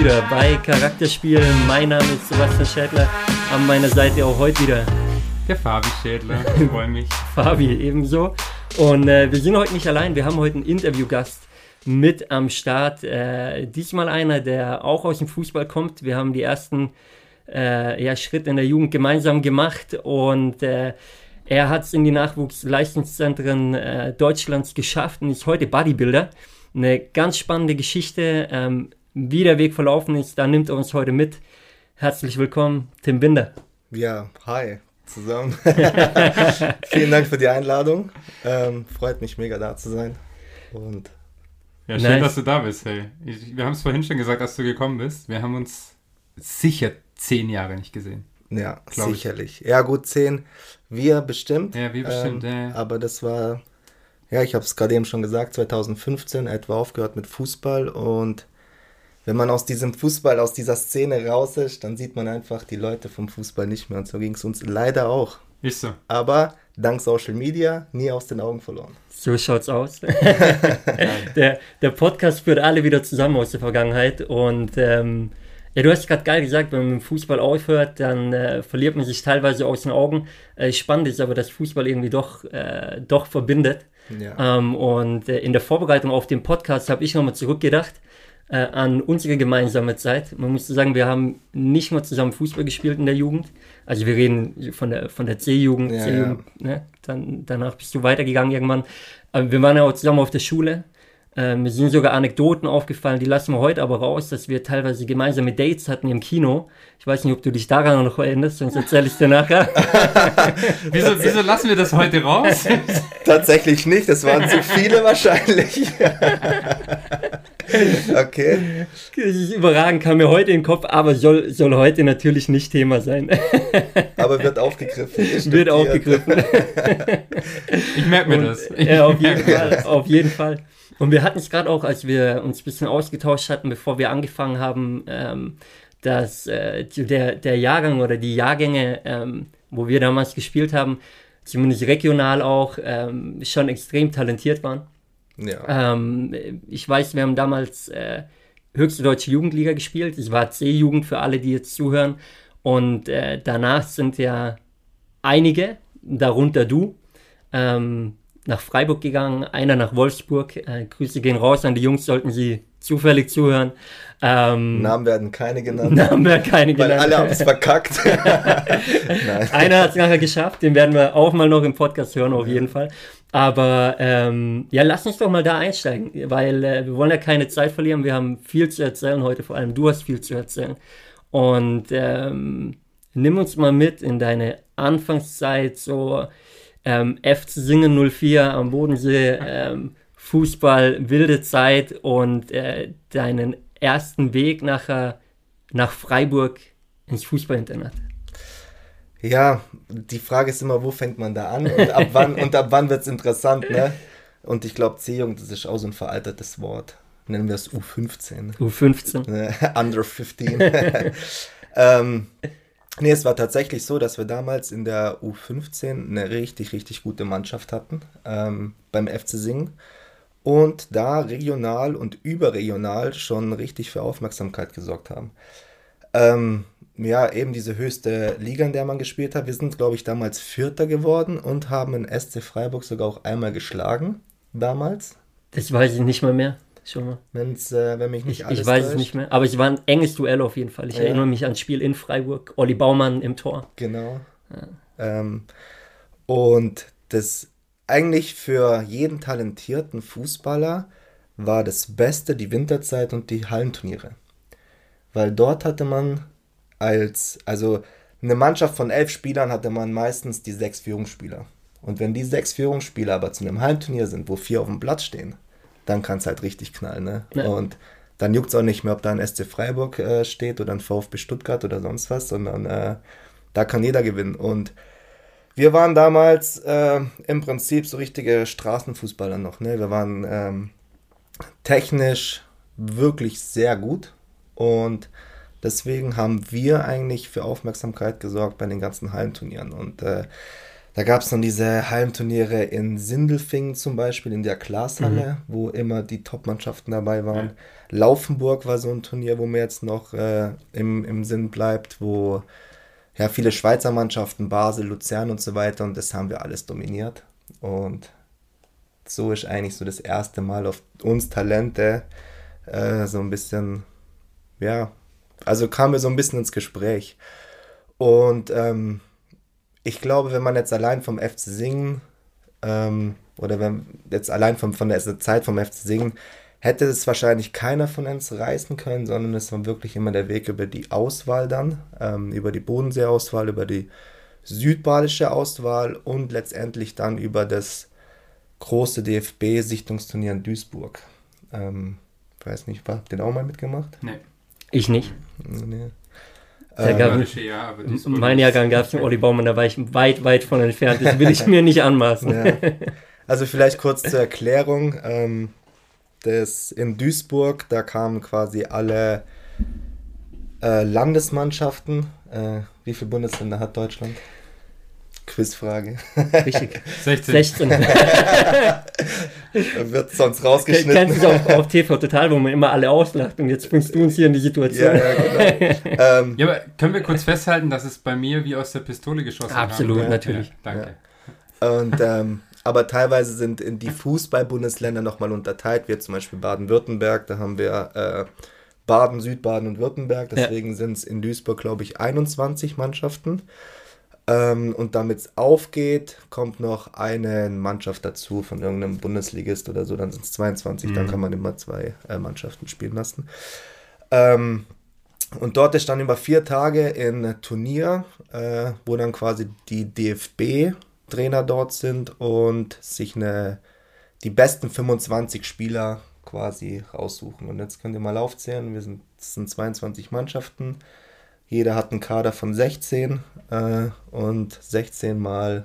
wieder bei Charakterspielen. Mein Name ist Sebastian Schädler. An meiner Seite auch heute wieder der Fabi Schädler. Ich freue mich. Fabi ebenso. Und äh, wir sind heute nicht allein. Wir haben heute einen Interviewgast mit am Start. Äh, diesmal einer, der auch aus dem Fußball kommt. Wir haben die ersten äh, ja, Schritte in der Jugend gemeinsam gemacht und äh, er hat es in die Nachwuchsleistungszentren äh, Deutschlands geschafft und ist heute Bodybuilder. Eine ganz spannende Geschichte. Ähm, wie der Weg verlaufen ist, da nimmt er uns heute mit. Herzlich willkommen, Tim Binder. Ja, hi zusammen. Vielen Dank für die Einladung. Ähm, freut mich mega da zu sein. Und ja, schön, nice. dass du da bist. Hey. Ich, wir haben es vorhin schon gesagt, dass du gekommen bist. Wir haben uns sicher zehn Jahre nicht gesehen. Ja, sicherlich. Ich. Ja, gut, zehn. Wir bestimmt. Ja, wir bestimmt, ähm, ja. Aber das war, ja, ich habe es gerade eben schon gesagt, 2015 etwa aufgehört mit Fußball und wenn man aus diesem Fußball, aus dieser Szene raus ist, dann sieht man einfach die Leute vom Fußball nicht mehr. Und so ging es uns leider auch. Ist so. Aber dank Social Media nie aus den Augen verloren. So schaut's aus. der, der Podcast führt alle wieder zusammen aus der Vergangenheit. Und ähm, ja, du hast gerade geil gesagt, wenn man mit Fußball aufhört, dann äh, verliert man sich teilweise aus den Augen. Äh, spannend ist aber, dass Fußball irgendwie doch, äh, doch verbindet. Ja. Ähm, und äh, in der Vorbereitung auf den Podcast habe ich nochmal zurückgedacht äh, an unsere gemeinsame Zeit. Man muss sagen, wir haben nicht nur zusammen Fußball gespielt in der Jugend. Also wir reden von der, von der C-Jugend, ja, C-Jugend, ja. ne? Dann, danach bist du weitergegangen irgendwann. Aber wir waren ja auch zusammen auf der Schule. Äh, mir sind sogar Anekdoten aufgefallen, die lassen wir heute aber raus, dass wir teilweise gemeinsame Dates hatten im Kino. Ich weiß nicht, ob du dich daran noch erinnerst, sonst erzähle ich dir nachher. wieso, wieso lassen wir das heute raus? Tatsächlich nicht, das waren zu viele wahrscheinlich. okay. Das ist überragend, kam mir heute in den Kopf, aber soll, soll heute natürlich nicht Thema sein. aber wird aufgegriffen. Wird aufgegriffen. ich merke mir Und, das. ja, auf jeden Fall. Auf jeden Fall. Und wir hatten es gerade auch, als wir uns ein bisschen ausgetauscht hatten, bevor wir angefangen haben, ähm, dass äh, der, der Jahrgang oder die Jahrgänge, ähm, wo wir damals gespielt haben, zumindest regional auch, ähm, schon extrem talentiert waren. Ja. Ähm, ich weiß, wir haben damals äh, höchste deutsche Jugendliga gespielt. Ich war C-Jugend für alle, die jetzt zuhören. Und äh, danach sind ja einige, darunter du, ähm, nach Freiburg gegangen, einer nach Wolfsburg. Äh, Grüße gehen raus an die Jungs, sollten sie zufällig zuhören. Ähm, Namen werden keine genannt. Namen werden keine weil genannt. Alle haben es verkackt. einer hat es nachher geschafft, den werden wir auch mal noch im Podcast hören, auf jeden Fall. Aber ähm, ja, lass uns doch mal da einsteigen, weil äh, wir wollen ja keine Zeit verlieren. Wir haben viel zu erzählen heute, vor allem du hast viel zu erzählen. Und ähm, nimm uns mal mit in deine Anfangszeit, so ähm, FC Singen 04 am Bodensee, ähm, Fußball, wilde Zeit und äh, deinen ersten Weg nachher nach Freiburg ins Fußballinternat. Ja, die Frage ist immer, wo fängt man da an und ab wann, und ab wann wird es interessant, ne? Und ich glaube, C-Jugend, das ist auch so ein veraltetes Wort. Nennen wir es U15. U15. Under 15. ähm, Nee, es war tatsächlich so, dass wir damals in der U15 eine richtig, richtig gute Mannschaft hatten ähm, beim FC Singen und da regional und überregional schon richtig für Aufmerksamkeit gesorgt haben. Ähm, ja, eben diese höchste Liga, in der man gespielt hat. Wir sind, glaube ich, damals Vierter geworden und haben in SC Freiburg sogar auch einmal geschlagen, damals. Das weiß ich nicht mal mehr. Schon mal. Wenn's, äh, wenn mich nicht ich, alles Ich weiß täuscht. es nicht mehr, aber es war ein enges Duell auf jeden Fall. Ich ja. erinnere mich ans Spiel in Freiburg. Olli Baumann im Tor. Genau. Ja. Ähm, und das eigentlich für jeden talentierten Fußballer war das Beste die Winterzeit und die Hallenturniere. Weil dort hatte man als, also eine Mannschaft von elf Spielern hatte man meistens die sechs Führungsspieler. Und wenn die sechs Führungsspieler aber zu einem Hallenturnier sind, wo vier auf dem Platz stehen, dann kann es halt richtig knallen. Ne? Ja. Und dann juckt es auch nicht mehr, ob da ein SC Freiburg äh, steht oder ein VfB Stuttgart oder sonst was, sondern äh, da kann jeder gewinnen. Und wir waren damals äh, im Prinzip so richtige Straßenfußballer noch. Ne? Wir waren ähm, technisch wirklich sehr gut und deswegen haben wir eigentlich für Aufmerksamkeit gesorgt bei den ganzen Hallenturnieren. Und äh, Da gab es dann diese Heimturniere in Sindelfingen zum Beispiel, in der Glashalle, mhm. wo immer die Top-Mannschaften dabei waren. Ja. Laufenburg war so ein Turnier, wo mir jetzt noch äh, im, im Sinn bleibt, wo ja viele Schweizer Mannschaften, Basel, Luzern und so weiter, und das haben wir alles dominiert. Und so ist eigentlich so das erste Mal auf uns Talente äh, so ein bisschen, ja, also kamen wir so ein bisschen ins Gespräch. Und ähm, ich glaube, wenn man jetzt allein vom FC Singen ähm, oder wenn jetzt allein vom, von der Zeit vom FC Singen hätte es wahrscheinlich keiner von uns reißen können, sondern es war wirklich immer der Weg über die Auswahl dann, ähm, über die Bodensee-Auswahl, über die südbadische Auswahl und letztendlich dann über das große DFB-Sichtungsturnier in Duisburg. Ähm, weiß nicht, habt ihr den auch mal mitgemacht? Nee. Ich nicht. Nee. Ähm, gab, Jahr, mein Jahrgang gab es einen Olli Baumann, da war ich weit, weit von entfernt. Das will ich mir nicht anmaßen. Ja. Also vielleicht kurz zur Erklärung. Ähm, das in Duisburg, da kamen quasi alle äh, Landesmannschaften. Äh, wie viele Bundesländer hat Deutschland? Quizfrage. Richtig. 16. 16. wird sonst rausgeschnitten. Kennst du es auch auf TV Total, wo man immer alle auslacht und jetzt bringst du uns hier in die Situation. Ja, ja, genau. ähm, ja aber können wir kurz festhalten, dass es bei mir wie aus der Pistole geschossen Absolut, haben? natürlich. Ja, danke. Und ähm, aber teilweise sind in die Fußball-Bundesländer nochmal unterteilt, wie zum Beispiel Baden-Württemberg, da haben wir äh, Baden, Südbaden und Württemberg, deswegen sind es in Duisburg, glaube ich, 21 Mannschaften. Ähm, und damit es aufgeht, kommt noch eine Mannschaft dazu von irgendeinem Bundesligist oder so, dann sind es 22, mhm. dann kann man immer zwei äh, Mannschaften spielen lassen. Ähm, und dort ist dann über vier Tage ein Turnier, äh, wo dann quasi die DFB-Trainer dort sind und sich eine, die besten 25 Spieler quasi raussuchen. Und jetzt könnt ihr mal aufzählen, wir sind, sind 22 Mannschaften. Jeder hat einen Kader von 16 äh, und 16 mal,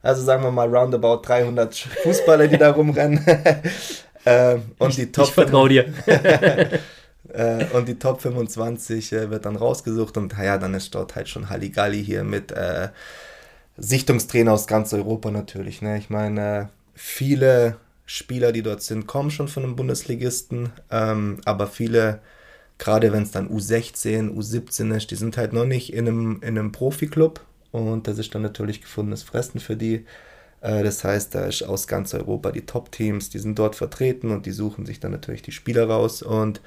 also sagen wir mal roundabout 300 Fußballer, die da rumrennen. äh, und die Top ich vertraue dir. äh, und die Top 25 äh, wird dann rausgesucht und ja, dann ist dort halt schon Halligalli hier mit äh, Sichtungstrainer aus ganz Europa natürlich. Ne? Ich meine, viele Spieler, die dort sind, kommen schon von einem Bundesligisten, ähm, aber viele gerade wenn es dann U16, U17 ist, die sind halt noch nicht in einem, in einem Profi-Club und das ist dann natürlich gefundenes Fressen für die. Äh, das heißt, da ist aus ganz Europa die Top-Teams, die sind dort vertreten und die suchen sich dann natürlich die Spieler raus und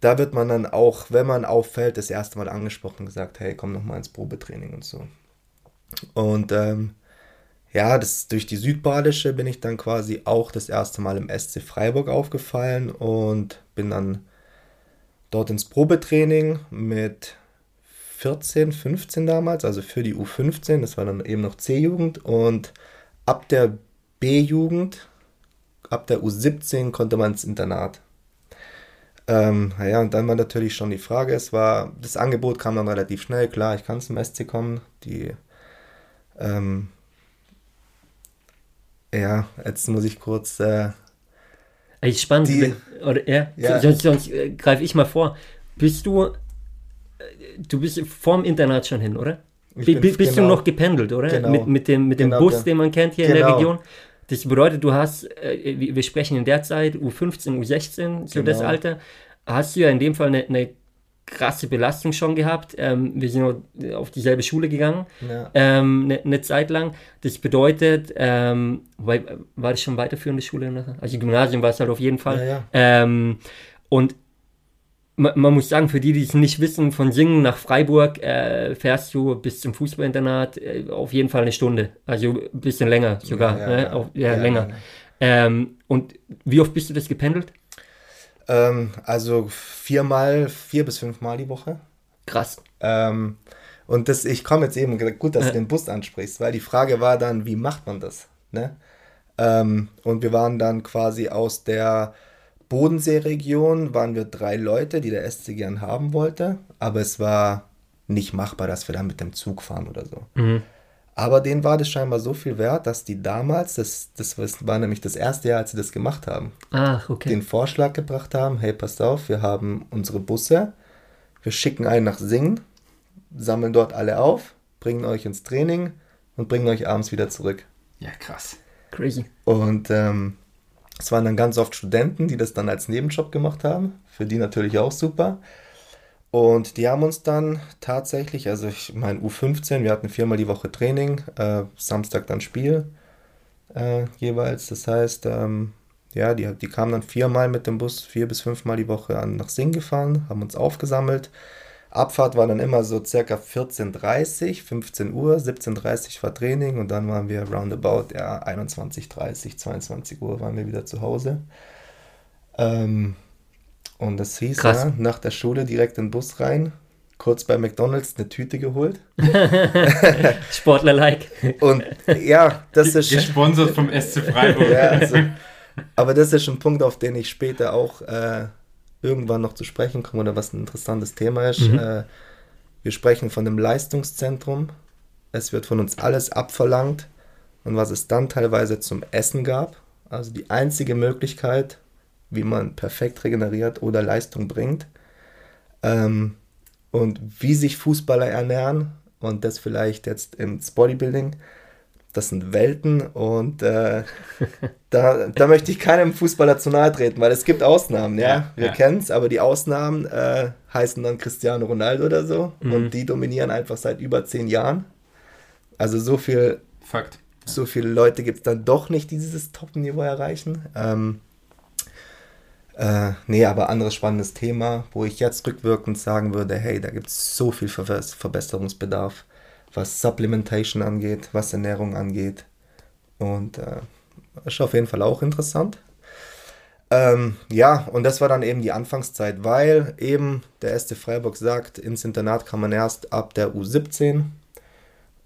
da wird man dann auch, wenn man auffällt, das erste Mal angesprochen und gesagt, hey, komm noch mal ins Probetraining und so. Und ähm, ja, das, durch die Südbadische bin ich dann quasi auch das erste Mal im SC Freiburg aufgefallen und bin dann dort ins Probetraining mit 14, 15 damals, also für die U15, das war dann eben noch C-Jugend. Und ab der B-Jugend, ab der U17 konnte man ins Internat. Ähm, ja, und dann war natürlich schon die Frage, es war, das Angebot kam dann relativ schnell, klar, ich kann zum SC kommen, die, ähm, ja, jetzt muss ich kurz äh, Echt spannend. Die, oder, ja, ja. Sonst, sonst äh, greife ich mal vor. Bist du, äh, du bist vorm Internat schon hin, oder? B bist genau, du noch gependelt, oder? Genau, mit, mit dem, mit dem genau, Bus, den man kennt hier in der genau. Region. Das bedeutet, du hast, äh, wir sprechen in der Zeit U15, U16, so das genau. Alter, hast du ja in dem Fall eine, eine krasse Belastung schon gehabt. Ähm, wir sind auf dieselbe Schule gegangen, ja. ähm, eine, eine, Zeit lang. Das bedeutet, ähm, war das schon weiterführende Schule? Also Gymnasium war es halt auf jeden Fall. Ja, ja. Ähm, und man, man, muss sagen, für die, die es nicht wissen, von Singen nach Freiburg äh, fährst du bis zum Fußballinternat äh, auf jeden Fall eine Stunde. Also ein bisschen länger sogar. Ja, ne? Auf, länger. Ähm, und wie oft bist du das gependelt? Ähm, also viermal, vier bis fünfmal die Woche. Krass. Ähm, und das, ich komme jetzt eben, gut, dass du den Bus ansprichst, weil die Frage war dann, wie macht man das? Ne? Ähm, und wir waren dann quasi aus der Bodenseeregion, waren wir drei Leute, die der SC gern haben wollte, aber es war nicht machbar, dass wir dann mit dem Zug fahren oder so. Mhm. Aber denen war das scheinbar so viel wert, dass die damals, das, das war nämlich das erste Jahr, als sie das gemacht haben, Ach, okay. den Vorschlag gebracht haben, hey, passt auf, wir haben unsere Busse, wir schicken einen nach Singen, sammeln dort alle auf, bringen euch ins Training, und bringen euch abends wieder zurück. Ja, krass. Crazy. Und ähm, es waren dann ganz oft Studenten, die das dann als Nebenjob gemacht haben. Für die natürlich auch super. Und die haben uns dann tatsächlich, also ich meine U15, wir hatten viermal die Woche Training, äh, Samstag dann Spiel äh, jeweils. Das heißt, ähm, ja, die, die kamen dann viermal mit dem Bus, vier bis fünfmal die Woche an nach Sing gefahren, haben uns aufgesammelt. Abfahrt war dann immer so circa 14.30 15 Uhr, 17.30 war Training und dann waren wir roundabout, ja, 21.30 22 Uhr waren wir wieder zu Hause. Ähm, und das hieß Krass. ja, nach der Schule direkt in den Bus rein, kurz bei McDonalds eine Tüte geholt. Sportler-like. Und ja, das ist. Gesponsert vom SC Freiburg. ja, also, aber das ist ein Punkt, auf den ich später auch äh, irgendwann noch zu sprechen komme oder was ein interessantes Thema ist. Mhm. Äh, wir sprechen von einem Leistungszentrum. Es wird von uns alles abverlangt. Und was es dann teilweise zum Essen gab, also die einzige Möglichkeit, wie man perfekt regeneriert oder Leistung bringt. Ähm, und wie sich Fußballer ernähren und das vielleicht jetzt ins Bodybuilding. Das sind Welten und äh, da, da möchte ich keinem Fußballer zu nahe treten, weil es gibt Ausnahmen, ja. ja Wir ja. kennen es, aber die Ausnahmen äh, heißen dann Cristiano Ronaldo oder so mhm. und die dominieren einfach seit über zehn Jahren. Also so viel. Fakt. So viele Leute gibt es dann doch nicht, die dieses Top-Niveau erreichen. Ähm, äh, nee, aber anderes spannendes Thema, wo ich jetzt rückwirkend sagen würde, hey, da gibt es so viel Ver Verbesserungsbedarf, was Supplementation angeht, was Ernährung angeht. Und äh, ist auf jeden Fall auch interessant. Ähm, ja, und das war dann eben die Anfangszeit, weil eben der erste Freiburg sagt, ins Internat kann man erst ab der U17.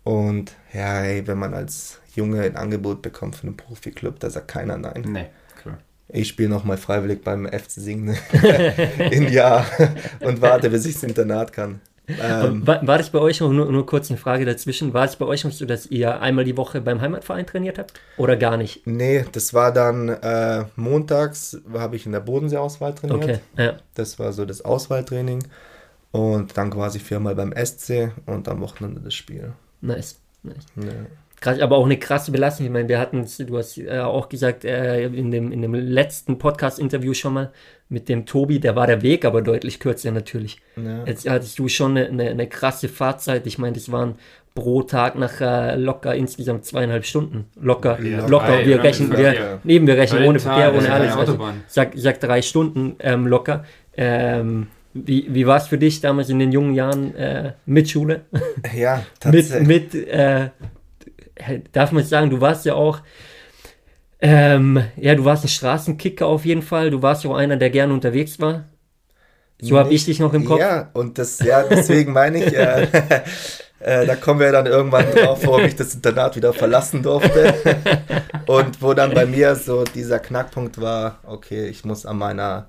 Und ja, hey, wenn man als Junge ein Angebot bekommt für einen Profi-Club, da sagt keiner nein. Nee ich spiele nochmal freiwillig beim FC Singen im Jahr und warte, bis ich ins Internat kann. Ähm, war, war, das bei euch, nur, nur kurz eine Frage dazwischen, war es bei euch so, dass ihr einmal die Woche beim Heimatverein trainiert habt oder gar nicht? Nee, das war dann äh, montags, habe ich in der Bodensee-Auswahl trainiert. Okay, ja. Das war so das Auswahltraining und dann quasi viermal beim SC und am Wochenende das Spiel. Nice, nice. Ja aber auch eine krasse Belastung. Ich meine, wir hatten, du hast äh, auch gesagt, äh, in, dem, in dem letzten Podcast-Interview schon mal mit dem Tobi, der war der Weg aber deutlich kürzer natürlich. Ja. Jetzt hattest du schon eine, eine, eine, krasse Fahrzeit. Ich meine, das waren pro Tag nachher locker insgesamt zweieinhalb Stunden. Locker, ja, locker. wir rechnen, wir, ja. neben wir rechnen ohne Verkehr, ohne alles. Also, sag, sag drei Stunden ähm, locker. Ähm, wie, wie war es für dich damals in den jungen Jahren äh, mit Schule? Ja, tatsächlich. mit mit äh, darf man sagen, du warst ja auch, ähm, ja, du warst ein Straßenkicker auf jeden Fall. Du warst ja auch einer, der gerne unterwegs war. So habe ich dich noch im Kopf. Ja, und das, ja, deswegen meine ich, äh, äh, da kommen wir dann irgendwann drauf, warum ich das Internat wieder verlassen durfte. und wo dann bei mir so dieser Knackpunkt war, okay, ich muss an meiner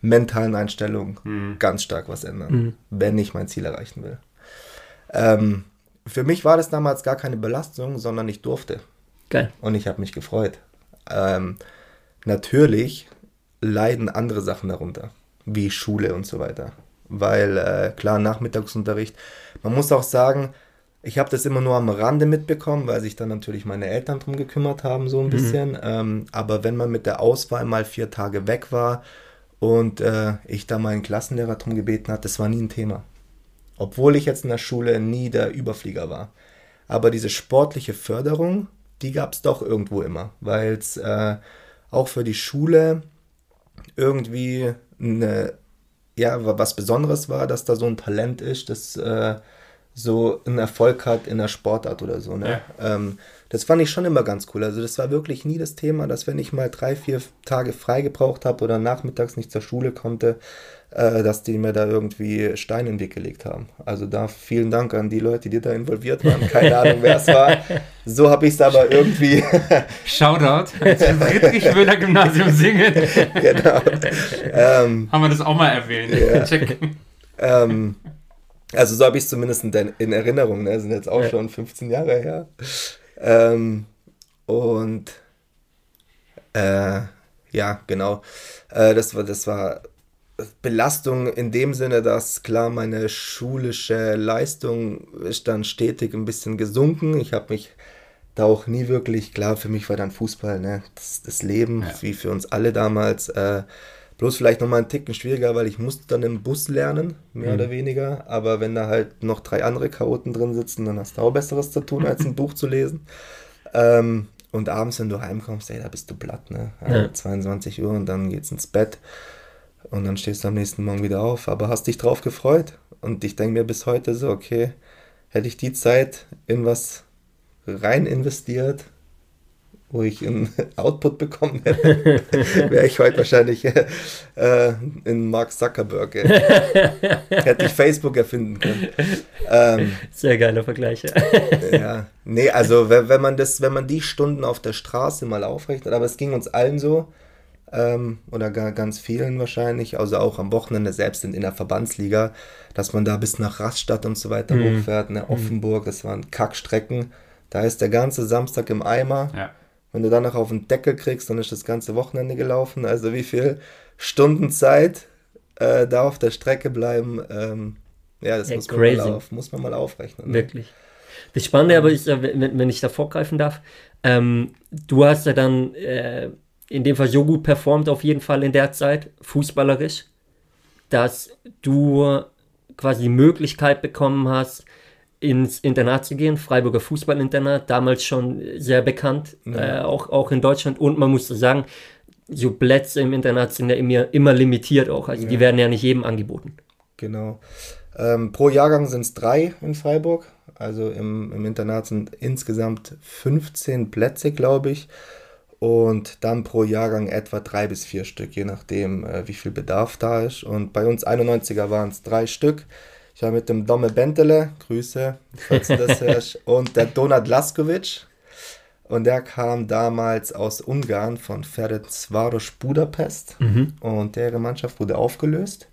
mentalen Einstellung mhm. ganz stark was ändern, mhm. wenn ich mein Ziel erreichen will. Ähm, für mich war das damals gar keine Belastung, sondern ich durfte. Geil. Und ich habe mich gefreut. Ähm, natürlich leiden andere Sachen darunter, wie Schule und so weiter. Weil, äh, klar, Nachmittagsunterricht. Man muss auch sagen, ich habe das immer nur am Rande mitbekommen, weil sich dann natürlich meine Eltern drum gekümmert haben, so ein mhm. bisschen. Ähm, aber wenn man mit der Auswahl mal vier Tage weg war und äh, ich da meinen Klassenlehrer drum gebeten hat, das war nie ein Thema. Obwohl ich jetzt in der Schule nie der Überflieger war. Aber diese sportliche Förderung, die gab es doch irgendwo immer, weil es äh, auch für die Schule irgendwie eine, ja, was Besonderes war, dass da so ein Talent ist, das äh, so einen Erfolg hat in der Sportart oder so. Ne? Ja. Ähm, das fand ich schon immer ganz cool. Also das war wirklich nie das Thema, dass wenn ich mal drei, vier Tage frei gebraucht habe oder nachmittags nicht zur Schule konnte, äh, dass die mir da irgendwie Steine in den Weg gelegt haben. Also da vielen Dank an die Leute, die da involviert waren. Keine Ahnung, wer es war. So habe ich es aber irgendwie. Shoutout zum Friedrich-Müller-Gymnasium singen. genau. Ähm, Haben wir das auch mal erwähnt? Ja. Check. Ähm, also so habe ich es zumindest in, in, Erinnerung. Ne? Das sind jetzt auch ja. schon 15 Jahre her. Ähm, und äh, ja, genau. Äh, das war, das war Belastung in dem Sinne, dass klar meine schulische Leistung ist dann stetig ein bisschen gesunken. Ich habe mich da auch nie wirklich, klar, für mich war dann Fußball, ne, das, das Leben, ja. wie für uns alle damals. Äh, bloß vielleicht nochmal einen Ticken schwieriger, weil ich musste dann im Bus lernen, mehr mhm. oder weniger. Aber wenn da halt noch drei andere Chaoten drin sitzen, dann hast du auch Besseres zu tun, als ein Buch zu lesen. Ähm, und abends, wenn du heimkommst, ey, da bist du platt, ne? Ja. 22 Uhr und dann geht's ins Bett. Und dann stehst du am nächsten Morgen wieder auf. Aber hast dich drauf gefreut? Und ich denke mir bis heute so, okay, hätte ich die Zeit in was rein investiert, wo ich einen Output bekommen hätte, wäre ich heute wahrscheinlich äh, in Mark Zuckerberg. Äh, hätte ich Facebook erfinden können. Ähm, Sehr geiler Vergleich. ja, nee, also wenn, wenn man das, wenn man die Stunden auf der Straße mal aufrechnet, aber es ging uns allen so, ähm, oder gar ganz vielen wahrscheinlich, also auch am Wochenende selbst in, in der Verbandsliga, dass man da bis nach Rastatt und so weiter mhm. hochfährt, ne, Offenburg, das waren Kackstrecken, da ist der ganze Samstag im Eimer. Ja. Wenn du dann noch auf den Deckel kriegst, dann ist das ganze Wochenende gelaufen. Also wie viel Stunden Zeit äh, da auf der Strecke bleiben, ähm, ja, das ja, muss, man mal auf, muss man mal aufrechnen. Ne? Wirklich. Das Spannende aber ist, wenn, wenn ich da vorgreifen darf, ähm, du hast ja dann äh, in dem Fall so gut performt, auf jeden Fall in der Zeit, fußballerisch, dass du quasi die Möglichkeit bekommen hast, ins Internat zu gehen, Freiburger Fußballinternat, damals schon sehr bekannt, ja. äh, auch, auch in Deutschland. Und man muss sagen, so Plätze im Internat sind ja immer, immer limitiert auch. Also ja. die werden ja nicht jedem angeboten. Genau. Ähm, pro Jahrgang sind es drei in Freiburg. Also im, im Internat sind insgesamt 15 Plätze, glaube ich. Und dann pro Jahrgang etwa drei bis vier Stück, je nachdem, äh, wie viel Bedarf da ist. Und bei uns 91er waren es drei Stück. Ich war mit dem Dome Bentele, Grüße, falls du das hörst, und der Donat Laskovic. Und der kam damals aus Ungarn von Ferencvaros Budapest. Mhm. Und deren Mannschaft wurde aufgelöst.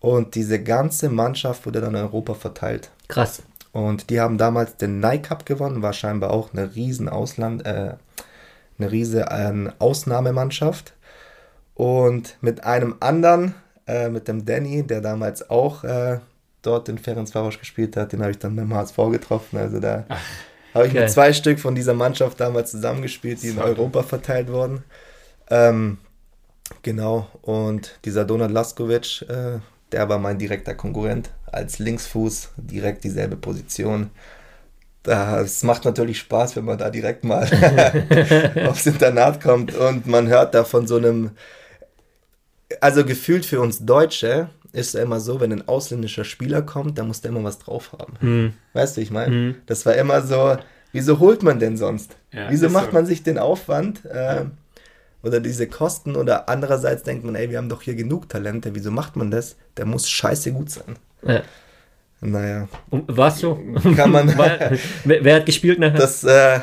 Und diese ganze Mannschaft wurde dann in Europa verteilt. Krass. Und die haben damals den Nike Cup gewonnen, war scheinbar auch eine riesen Ausland, äh, eine riese äh, Ausnahmemannschaft. Und mit einem anderen, äh, mit dem Danny, der damals auch äh, dort in Ferencvaros gespielt hat, den habe ich dann beim HSV getroffen. Also da habe ich okay. mit zwei Stück von dieser Mannschaft damals zusammengespielt, die in Europa verteilt wurden. Ähm, genau, und dieser Donat Laskovic, äh, der war mein direkter Konkurrent als Linksfuß, direkt dieselbe Position. Das macht natürlich Spaß, wenn man da direkt mal aufs Internat kommt und man hört da von so einem, also gefühlt für uns Deutsche, ist ja immer so, wenn ein ausländischer Spieler kommt, dann muss der immer was drauf haben. Mhm. Weißt du, ich meine? Mhm. Das war immer so, wieso holt man denn sonst? Ja, wieso macht so. man sich den Aufwand äh, ja. oder diese Kosten oder andererseits denkt man, ey, wir haben doch hier genug Talente, wieso macht man das? Der muss scheiße gut sein. Ja. Naja. War es so? Kann man. wer, wer, hat gespielt nachher? Das, äh,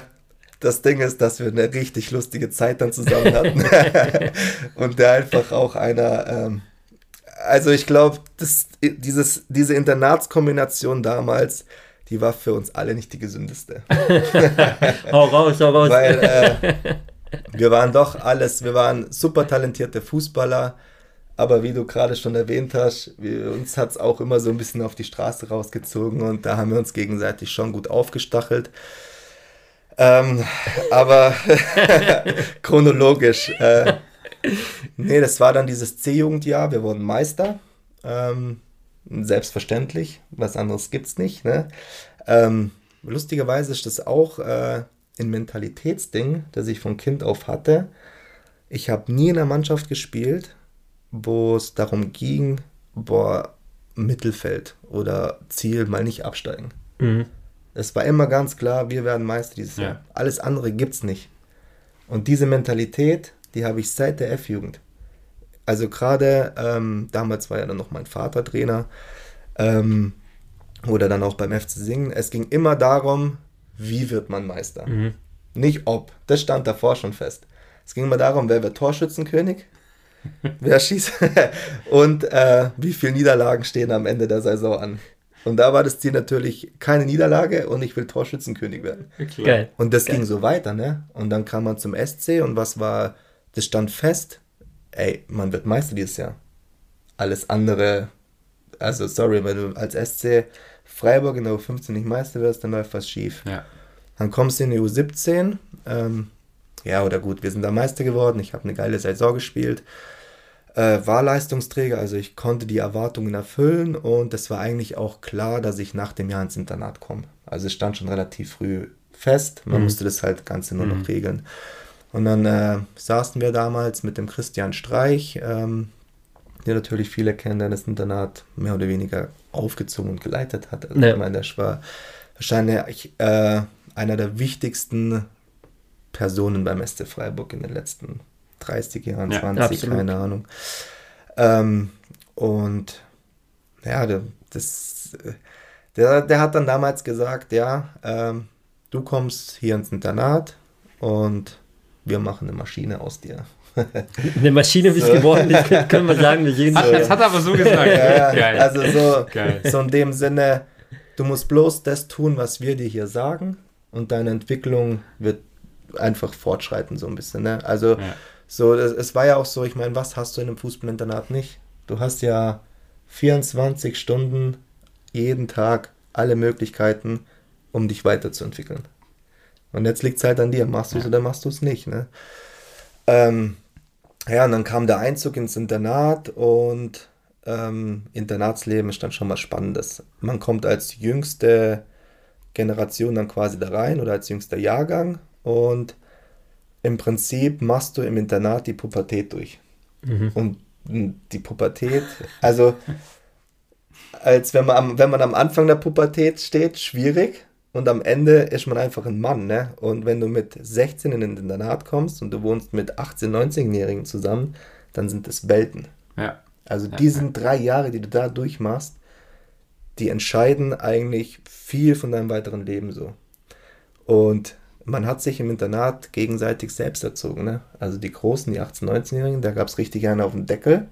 das Ding ist, dass wir eine richtig lustige Zeit dann zusammen hatten. und der einfach auch einer. Ähm, also ich glaube, diese Internatskombination damals, die war für uns alle nicht die gesündeste. hau raus, hau raus. Weil äh, wir waren doch alles, wir waren super talentierte Fußballer, aber wie du gerade schon erwähnt hast, wir, uns hat es auch immer so ein bisschen auf die Straße rausgezogen und da haben wir uns gegenseitig schon gut aufgestachelt. Ähm, aber chronologisch. Äh, nee, das war dann dieses C-Jugendjahr. Wir wurden Meister. Ähm, selbstverständlich. Was anderes gibt's nicht. Ne? Ähm, lustigerweise ist das auch äh, ein Mentalitätsding, das ich von Kind auf hatte. Ich habe nie in einer Mannschaft gespielt, wo es darum ging, boah, Mittelfeld oder Ziel mal nicht absteigen. Mhm. Es war immer ganz klar, wir werden Meister dieses ja. Jahr. Alles andere gibt's nicht. Und diese Mentalität die habe ich seit der F-Jugend. Also gerade ähm, damals war ja dann noch mein Vater Trainer ähm, oder dann auch beim FC Singen. Es ging immer darum, wie wird man Meister. Mhm. Nicht ob. Das stand davor schon fest. Es ging immer darum, wer wird Torschützenkönig, wer schießt und äh, wie viele Niederlagen stehen am Ende der Saison an. Und da war das Ziel natürlich keine Niederlage und ich will Torschützenkönig werden. Geil. Und das Geil. ging so weiter, ne? Und dann kam man zum SC und was war das stand fest, ey, man wird Meister dieses Jahr. alles andere, also sorry, wenn du als SC Freiburg in der U15 nicht Meister wirst, dann läuft was schief. Ja. Dann kommst du in die U17, ähm, ja oder gut, wir sind da Meister geworden, ich habe eine geile Saison gespielt, äh, war Leistungsträger, also ich konnte die Erwartungen erfüllen und es war eigentlich auch klar, dass ich nach dem Jahr ins Internat komme. Also es stand schon relativ früh fest, man Mhm. musste das halt Ganze nur Mhm. noch regeln. Und dann äh, saßen wir damals mit dem Christian Streich, ähm, der natürlich viele kennen, der das Internat mehr oder weniger aufgezogen und geleitet hat. Also Ja. Ich meine, das war wahrscheinlich äh, einer der wichtigsten Personen beim SC Freiburg in den letzten 30 Jahren, Ja, 20, absolut. keine Ahnung. Ähm, und ja, der, das, der, der hat dann damals gesagt, ja, ähm, du kommst hier ins Internat und wir machen eine Maschine aus dir. Eine Maschine bist So. geworden, das können- wir sagen, wir Hat, So. das hat er aber so gesagt. Ja, Geil. also so, Geil. so in dem Sinne, du musst bloß das tun, was wir dir hier sagen und deine Entwicklung wird einfach fortschreiten so ein bisschen. Ne? Also Ja. so, es, es war ja auch so, ich meine, was hast du in einem Fußballinternat nicht? Du hast ja 24 Stunden jeden Tag alle Möglichkeiten, um dich weiterzuentwickeln. Und jetzt liegt es halt an dir, machst du es Ja. oder machst du es nicht. Ne? Ähm, ja, und dann kam der Einzug ins Internat und ähm, Internatsleben ist dann schon was Spannendes. Man kommt als jüngste Generation dann quasi da rein oder als jüngster Jahrgang und im Prinzip machst du im Internat die Pubertät durch. Mhm. Und mh, die Pubertät, also als wenn man, am, wenn man am Anfang der Pubertät steht, schwierig. Und am Ende ist man einfach ein Mann, ne? Und wenn du mit 16 in ein Internat kommst und du wohnst mit 18-, 19-Jährigen zusammen, dann sind es Welten. Ja. Also Ja, diesen drei Jahre, die du da durchmachst, die entscheiden eigentlich viel von deinem weiteren Leben so. Und man hat sich im Internat gegenseitig selbst erzogen. Ne? Also die Großen, die 18-, 19-Jährigen, da gab es richtig einen auf dem Deckel.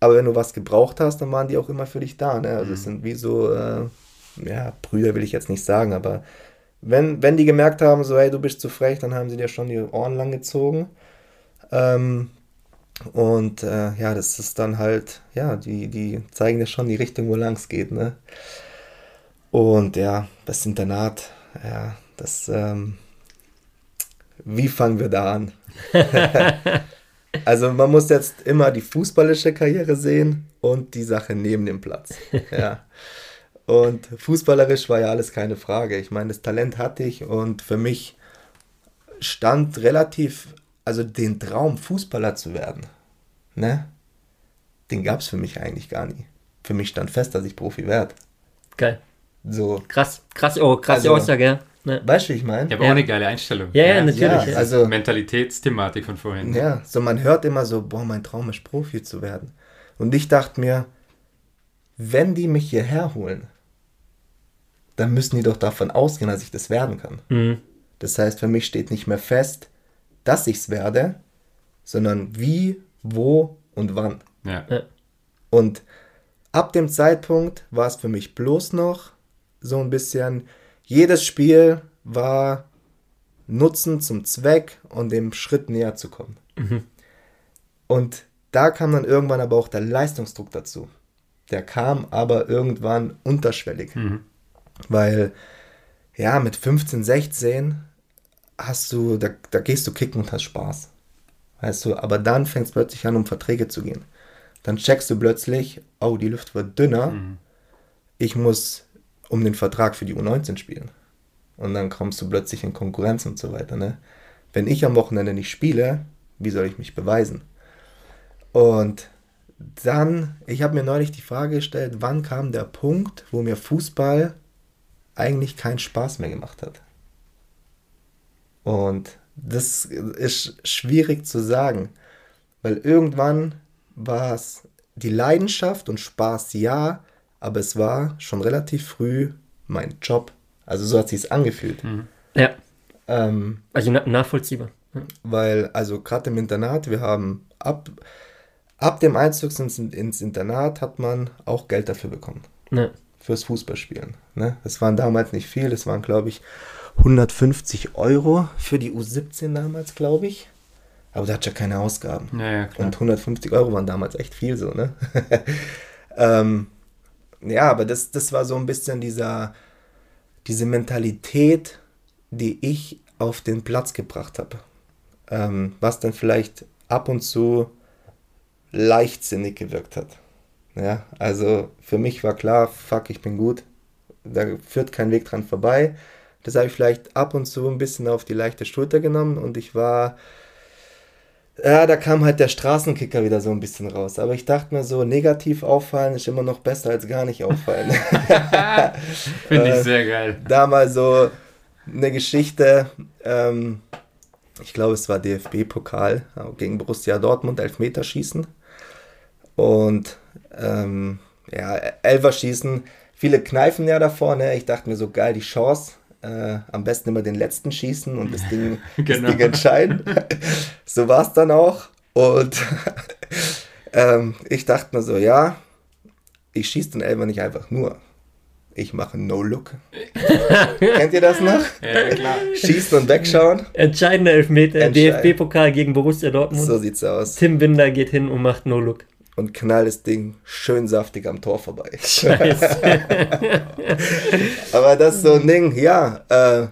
Aber wenn du was gebraucht hast, dann waren die auch immer für dich da. Ne? Also es Mhm. sind wie so, äh, ja, Brüder will ich jetzt nicht sagen, aber wenn, wenn die gemerkt haben, so, hey, du bist zu frech, dann haben sie dir schon die Ohren lang gezogen. Ähm, und äh, ja, das ist dann halt, ja, die, die zeigen dir schon die Richtung, wo lang es geht, ne? Und ja, das Internat, ja, das, ähm, wie fangen wir da an? also man muss jetzt immer die fußballische Karriere sehen und die Sache neben dem Platz. Ja. Und fußballerisch war ja alles keine Frage. Ich meine, das Talent hatte ich und für mich stand relativ, also den Traum, Fußballer zu werden, ne? Den gab es für mich eigentlich gar nie. Für mich stand fest, dass ich Profi werde. Geil. So, Krass, krass, oh, krasse Also- Aussage, ja. Ne? weißt du, wie ich meine? Ja, aber Ja. auch eine geile Einstellung. Ja, ja, natürlich. Ja, ja. also- Mentalitätsthematik von vorhin. Ja, so man hört immer so, boah, mein Traum ist Profi zu werden. Und ich dachte mir, wenn die mich hierher holen, dann müssen die doch davon ausgehen, dass ich das werden kann. Mhm. Das heißt, für mich steht nicht mehr fest, dass ich es werde, sondern wie, wo und wann. Ja. Und ab dem Zeitpunkt war es für mich bloß noch so ein bisschen, jedes Spiel war Nutzen zum Zweck und dem Schritt näher zu kommen. Und da kam dann irgendwann aber auch der Leistungsdruck dazu. Der kam aber irgendwann unterschwellig. Mhm. Weil, ja, mit 15, 16 hast du, da, da gehst du kicken und hast Spaß. Weißt du, aber dann fängt es plötzlich an, um Verträge zu gehen. Dann checkst du plötzlich, oh, die Luft wird dünner. Mhm. Ich muss um den Vertrag für die U19 spielen. Und dann kommst du plötzlich in Konkurrenz und so weiter. Ne? Wenn ich am Wochenende nicht spiele, wie soll ich mich beweisen? Und dann, ich habe mir neulich die Frage gestellt, wann kam der Punkt, wo mir Fußball eigentlich keinen Spaß mehr gemacht hat? Und das ist schwierig zu sagen, weil irgendwann war es die Leidenschaft und Spaß ja, aber es war schon relativ früh mein Job. Also so hat sich angefühlt. Ja, Ähm, also na nachvollziehbar. Ja. weil, also gerade im Internat, wir haben ab, ab dem Einzug ins, ins Internat hat man auch Geld dafür bekommen. Ne. Fürs Fußballspielen. Ne? Das waren damals nicht viel, das waren, glaube ich, 150 Euro für die U17 damals, glaube ich. Aber der hat ja keine Ausgaben. Ja, ja. Und 150 Euro waren damals echt viel so, ne? ähm, ja, aber das, das war so ein bisschen dieser, diese Mentalität, die ich auf den Platz gebracht habe. Ähm, was dann vielleicht ab und zu leichtsinnig gewirkt hat. Ja, also für mich war klar, fuck, ich bin gut. Da führt kein Weg dran vorbei. Das habe ich vielleicht ab und zu ein bisschen auf die leichte Schulter genommen und ich war, ja, da kam halt der Straßenkicker wieder so ein bisschen raus. Aber ich dachte mir so, negativ auffallen ist immer noch besser als gar nicht auffallen. Finde ich sehr geil. Da mal so eine Geschichte, ähm, ich glaube, es war DFB-Pokal gegen Borussia Dortmund, Elfmeterschießen. Und ähm, ja, Elferschießen, viele kneifen ja davor, ne? Ich dachte mir so, geil, die Chance. Äh, am besten immer den letzten schießen und das Ding, genau. das Ding entscheiden. so war es dann auch. Und ähm, ich dachte mir so, ja, ich schieße den Elfer nicht einfach nur. Ich mache No-Look. Kennt ihr das noch? Ja, klar. Schießen und wegschauen. Entscheidender Elfmeter, Entscheid DFB-Pokal gegen Borussia Dortmund. So sieht's aus. Tim Binder geht hin und macht No-Look und knall das Ding schön saftig am Tor vorbei. Scheiße. aber das ist so ein Ding, ja. Äh,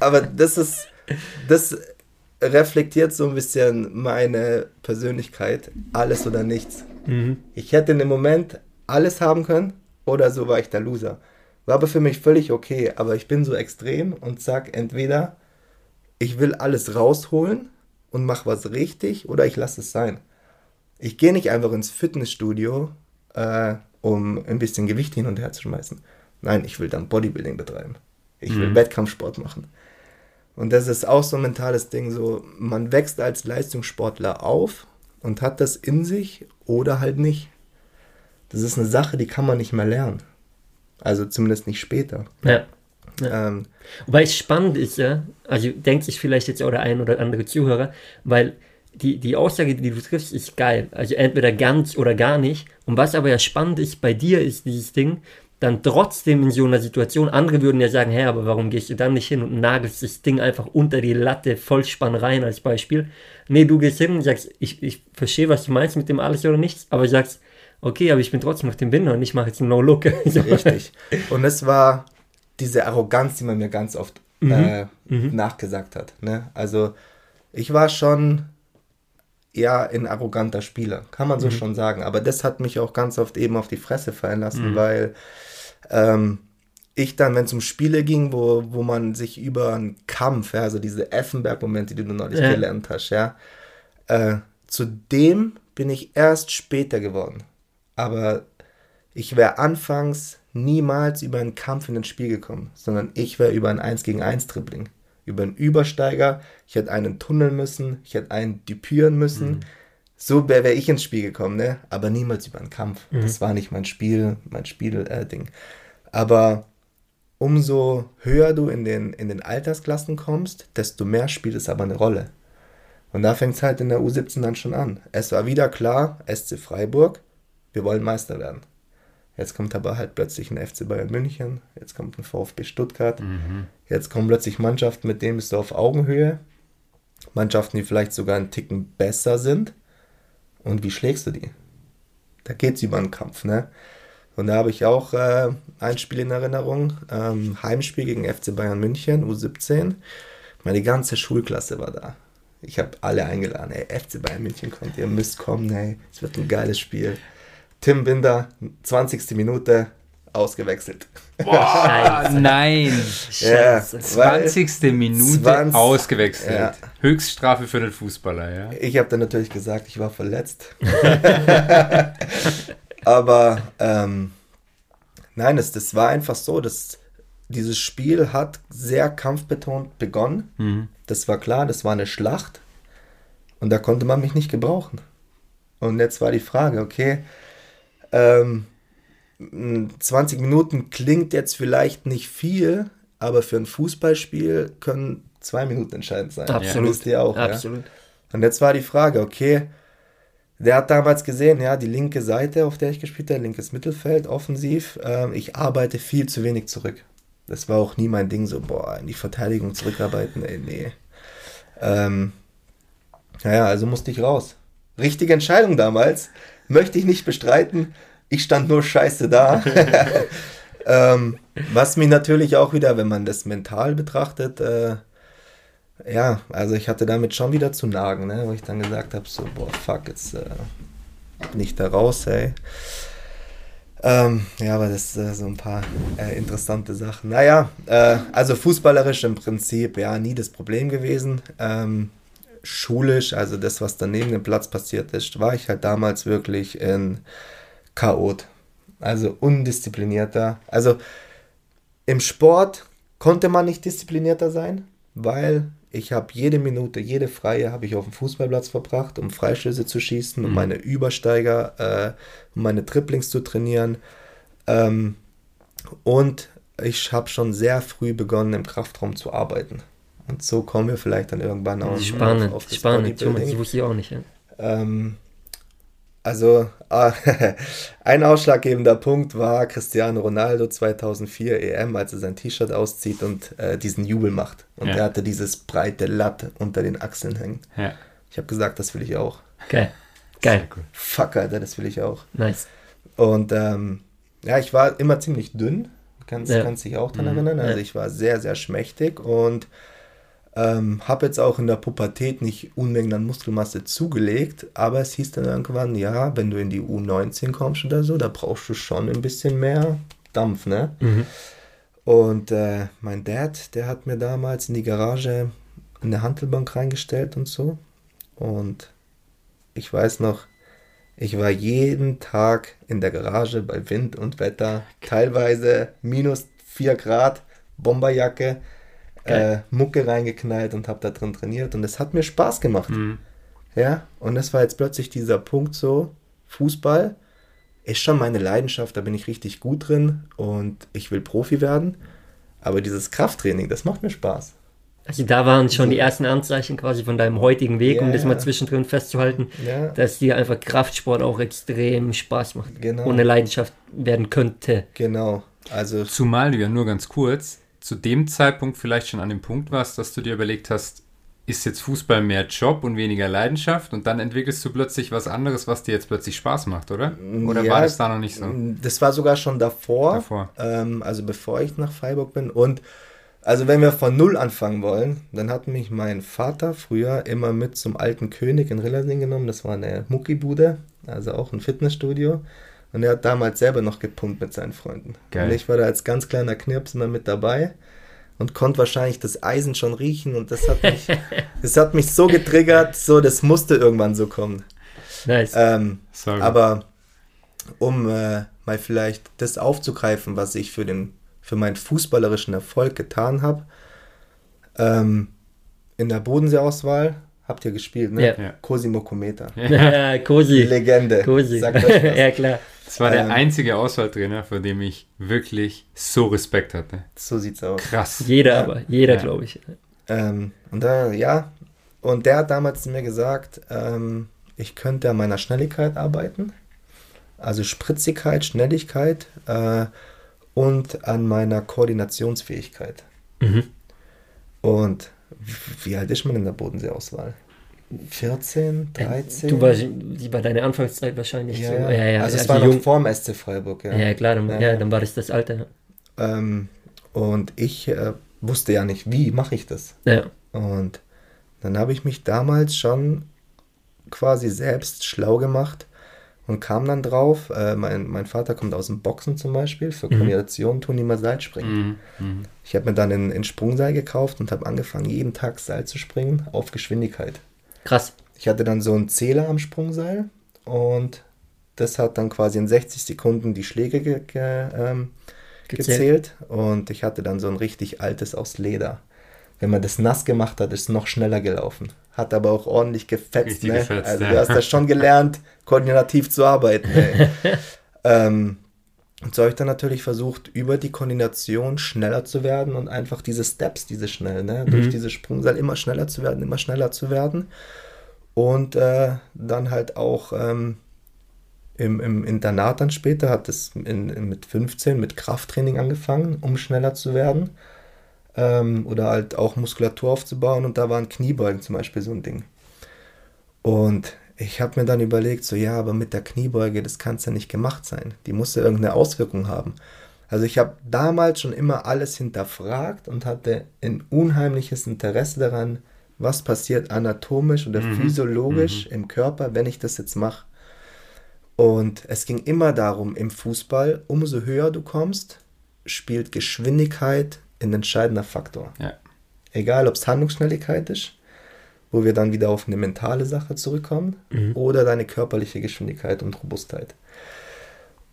aber das ist, das reflektiert so ein bisschen meine Persönlichkeit. Alles oder nichts. Mhm. Ich hätte in dem Moment alles haben können oder so war ich der Loser. War aber für mich völlig okay, aber ich bin so extrem und sag entweder ich will alles rausholen und mach was richtig oder ich lasse es sein ich gehe nicht einfach ins Fitnessstudio, äh, um ein bisschen Gewicht hin und her zu schmeißen. Nein, ich will dann Bodybuilding betreiben. Ich will mhm. Wettkampfsport machen. Und das ist auch so ein mentales Ding, so man wächst als Leistungssportler auf und hat das in sich oder halt nicht. Das ist eine Sache, die kann man nicht mehr lernen. Also zumindest nicht später. Ja. ja. Ähm, Wobei es spannend ist, ja, also denkt sich vielleicht jetzt auch der ein oder andere Zuhörer, weil die, die Aussage, die du triffst, ist geil. Also entweder ganz oder gar nicht. Und was aber ja spannend ist bei dir, ist dieses Ding, dann trotzdem in so einer Situation, andere würden ja sagen, hä, aber warum gehst du dann nicht hin und nagelst das Ding einfach unter die Latte Vollspann rein als Beispiel. Nee, du gehst hin und sagst, ich, ich verstehe, was du meinst mit dem alles oder nichts, aber sagst, okay, aber ich bin trotzdem auf dem Binder und ich mache jetzt einen No-Look. Richtig. Und es war diese Arroganz, die man mir ganz oft mhm. Äh, mhm. nachgesagt hat. Ne? Also ich war schon eher ein arroganter Spieler, kann man so mhm. schon sagen. Aber das hat mich auch ganz oft eben auf die Fresse fallen lassen, mhm. weil ähm, ich dann, wenn es um Spiele ging, wo, wo man sich über einen Kampf, ja, also diese Effenberg-Momente, die du neulich ja. gelernt hast, ja, äh, zu dem bin ich erst später geworden. Aber ich wäre anfangs niemals über einen Kampf in ein Spiel gekommen, sondern ich wäre über ein 1 gegen 1 Dribbling über einen Übersteiger, ich hätte einen tunneln müssen, ich hätte einen dupüren müssen. Mhm. So wäre wär ich ins Spiel gekommen, ne? Aber niemals über einen Kampf. Mhm. Das war nicht mein Spiel, mein Spielding. Äh, Aber umso höher du in den, in den Altersklassen kommst, desto mehr spielt es aber eine Rolle. Und da fängt es halt in der U17 dann schon an. Es war wieder klar, SC Freiburg, wir wollen Meister werden. Jetzt kommt aber halt plötzlich ein FC Bayern München, jetzt kommt ein VfB Stuttgart, mhm. Jetzt kommen plötzlich Mannschaften, mit denen bist du auf Augenhöhe. Mannschaften, die vielleicht sogar einen Ticken besser sind. Und wie schlägst du die? Da geht es über einen Kampf, ne? Und da habe ich auch äh, ein Spiel in Erinnerung. Ähm, Heimspiel gegen FC Bayern München, U17. Meine ganze Schulklasse war da. Ich habe alle eingeladen. Ey, FC Bayern München kommt, ihr müsst kommen, ey. Es wird ein geiles Spiel. Tim Binder, 20. Minute, ausgewechselt. Boah, nein. Scheiße. Ja, 20. Minute 20, ausgewechselt. Ja. Höchststrafe für den Fußballer, ja. Ich habe dann natürlich gesagt, ich war verletzt. Aber ähm, nein, das, das war einfach so, dass dieses Spiel hat sehr kampfbetont begonnen. Mhm. Das war klar, das war eine Schlacht. Und da konnte man mich nicht gebrauchen. Und jetzt war die Frage, okay, ähm, 20 Minuten klingt jetzt vielleicht nicht viel, aber für ein Fußballspiel können zwei Minuten entscheidend sein. Absolut. Ja, auch, Absolut. Ja? Und jetzt war die Frage, okay, der hat damals gesehen, ja, die linke Seite, auf der ich gespielt habe, linkes Mittelfeld, offensiv. Ähm, ich arbeite viel zu wenig zurück. Das war auch nie mein Ding, so, boah, in die Verteidigung zurückarbeiten, ey, nee. Ähm, Naja, also musste ich raus. Richtige Entscheidung damals. Möchte ich nicht bestreiten. Ich stand nur scheiße da. ähm, was mich natürlich auch wieder, wenn man das mental betrachtet, äh, ja, also ich hatte damit schon wieder zu nagen, ne? wo ich dann gesagt habe, so, boah, fuck, jetzt äh, bin ich da raus, ey. Ähm, ja, aber das sind äh, so ein paar äh, interessante Sachen. Naja, äh, also fußballerisch im Prinzip, ja, nie das Problem gewesen. Ähm, schulisch, also das, was daneben dem Platz passiert ist, war ich halt damals wirklich in Chaot. Also undisziplinierter. Also im Sport konnte man nicht disziplinierter sein, weil ich habe jede Minute, jede Freie habe ich auf dem Fußballplatz verbracht, um Freischüsse zu schießen, um mhm. meine Übersteiger, äh, um meine Triplings zu trainieren. Ähm, und ich habe schon sehr früh begonnen, im Kraftraum zu arbeiten. Und so kommen wir vielleicht dann irgendwann auch spannend, auf, auf das spannend. Wusste ich auch nicht. Ja. Ähm, also äh, ein ausschlaggebender Punkt war Cristiano Ronaldo 2004 EM, als er sein T-Shirt auszieht und äh, diesen Jubel macht. Und ja. er hatte dieses breite Latt unter den Achseln hängen. Ja. Ich habe gesagt, das will ich auch. Geil. Geil. Cool. Fuck, Alter, das will ich auch. Nice. Und ähm, ja, ich war immer ziemlich dünn. Kannst, ja. kannst dich auch daran mhm. erinnern. Also ich war sehr, sehr schmächtig und ähm, habe jetzt auch in der Pubertät nicht Unmengen an Muskelmasse zugelegt, aber es hieß dann irgendwann, ja, wenn du in die U19 kommst oder so, da brauchst du schon ein bisschen mehr Dampf, ne? Mhm. Und äh, mein Dad, der hat mir damals in die Garage eine Handelbank reingestellt und so. Und ich weiß noch, ich war jeden Tag in der Garage bei Wind und Wetter, teilweise minus 4 Grad, Bomberjacke äh, Mucke reingeknallt und habe da drin trainiert und es hat mir Spaß gemacht. Mhm. Ja, und das war jetzt plötzlich dieser Punkt so, Fußball ist schon meine Leidenschaft, da bin ich richtig gut drin und ich will Profi werden, aber dieses Krafttraining, das macht mir Spaß. Also da waren schon die ersten Anzeichen quasi von deinem heutigen Weg, yeah. um das mal zwischendrin festzuhalten, yeah. dass dir einfach Kraftsport auch extrem Spaß macht. Genau. Ohne Leidenschaft werden könnte. Genau. Also Zumal du ja nur ganz kurz zu dem Zeitpunkt vielleicht schon an dem Punkt warst, dass du dir überlegt hast, ist jetzt Fußball mehr Job und weniger Leidenschaft und dann entwickelst du plötzlich was anderes, was dir jetzt plötzlich Spaß macht, oder? Oder ja, war das da noch nicht so? Das war sogar schon davor, davor. Ähm, also bevor ich nach Freiburg bin und also wenn wir von Null anfangen wollen, dann hat mich mein Vater früher immer mit zum alten König in Rillersing genommen, das war eine Muckibude, also auch ein Fitnessstudio und er hat damals selber noch gepumpt mit seinen Freunden. Geil. Und ich war da als ganz kleiner Knirps immer mit dabei und konnte wahrscheinlich das Eisen schon riechen und das hat mich, das hat mich so getriggert, so das musste irgendwann so kommen. Nice. Ähm, aber um äh, mal vielleicht das aufzugreifen, was ich für den für meinen fußballerischen Erfolg getan habe, ähm, in der Bodenseeauswahl habt ihr gespielt, ne? Ja. Cosimo Cometa. Ja, Cosi. Legende. Cosi. ja, klar. Das war der ähm, einzige Auswahltrainer, vor dem ich wirklich so Respekt hatte. So sieht's aus. Krass. Jeder ja. aber, jeder ja. glaube ich. Ähm, und da, ja, und der hat damals zu mir gesagt, ähm, ich könnte an meiner Schnelligkeit arbeiten. Also Spritzigkeit, Schnelligkeit äh, und an meiner Koordinationsfähigkeit. Mhm. Und wie alt ist man in der Bodenseeauswahl? 14, 13? Du warst bei deiner Anfangszeit wahrscheinlich. Ja, so. ja, ja, also, es also war noch vor dem SC Freiburg. Ja, ja klar, dann, ja. dann war das das Alter. Ähm, und ich äh, wusste ja nicht, wie mache ich das. Ja. Und dann habe ich mich damals schon quasi selbst schlau gemacht und kam dann drauf, äh, mein, mein Vater kommt aus dem Boxen zum Beispiel, für mhm. Tun die mal Seilspringen. Mhm. Mhm. Ich habe mir dann ein, Sprungseil gekauft und habe angefangen, jeden Tag Seil zu springen auf Geschwindigkeit. Krass. Ich hatte dann so einen Zähler am Sprungseil und das hat dann quasi in 60 Sekunden die Schläge ge ge ähm, gezählt. und ich hatte dann so ein richtig altes aus Leder. Wenn man das nass gemacht hat, ist es noch schneller gelaufen. Hat aber auch ordentlich gefetzt. Ne? gefetzt also ja. du hast ja schon gelernt, koordinativ zu arbeiten. ähm, und so habe ich dann natürlich versucht, über die Koordination schneller zu werden und einfach diese Steps, diese schnell, ne? Mhm. durch diese Sprungseil immer schneller zu werden, immer schneller zu werden. Und äh, dann halt auch ähm, im, im Internat dann später hat es in, in, mit 15 mit Krafttraining angefangen, um schneller zu werden. Ähm, oder halt auch Muskulatur aufzubauen und da waren Kniebeugen zum Beispiel so ein Ding. Und ich habe mir dann überlegt, so ja, aber mit der Kniebeuge, das kann es ja nicht gemacht sein. Die muss ja irgendeine Auswirkung haben. Also ich habe damals schon immer alles hinterfragt und hatte ein unheimliches Interesse daran, was passiert anatomisch oder mhm. physiologisch mhm. im Körper, wenn ich das jetzt mache. Und es ging immer darum, im Fußball, umso höher du kommst, spielt Geschwindigkeit ein entscheidender Faktor. Ja. Egal, ob es Handlungsschnelligkeit ist, wo wir dann wieder auf eine mentale Sache zurückkommen, mhm. oder deine körperliche Geschwindigkeit und Robustheit.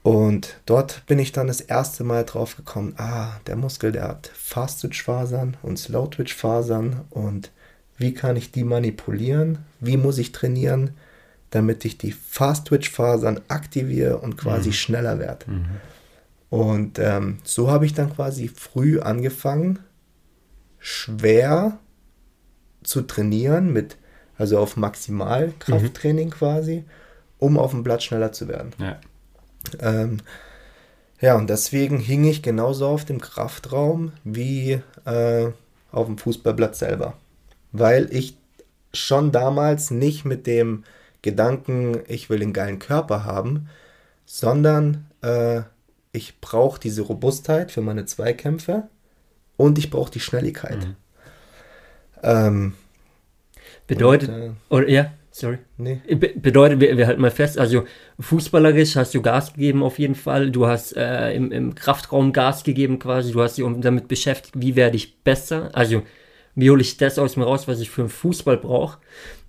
Und dort bin ich dann das erste Mal drauf gekommen, ah, der Muskel, der hat Fast-Twitch-Fasern und Slow-Twitch-Fasern und wie kann ich die manipulieren? Wie muss ich trainieren? damit ich die Fast-Twitch-Fasern aktiviere und quasi mhm. schneller werde. Mhm. Und ähm, so habe ich dann quasi früh angefangen, schwer zu trainieren, mit, also auf Maximalkrafttraining mhm. quasi, um auf dem Blatt schneller zu werden. Ja. Ähm, ja, und deswegen hing ich genauso auf dem Kraftraum wie äh, auf dem Fußballblatt selber. Weil ich schon damals nicht mit dem Gedanken, ich will einen geilen Körper haben, sondern äh, ich brauche diese Robustheit für meine Zweikämpfe und ich brauche die Schnelligkeit. Mhm. Ähm, bedeutet, und, äh, oder ja, sorry. Nee. Be bedeutet, wir, wir halten mal fest, also fußballerisch hast du Gas gegeben auf jeden Fall, du hast äh, im, im Kraftraum Gas gegeben quasi, du hast dich damit beschäftigt, wie werde ich besser, also wie hole ich das aus mir raus, was ich für einen Fußball brauche.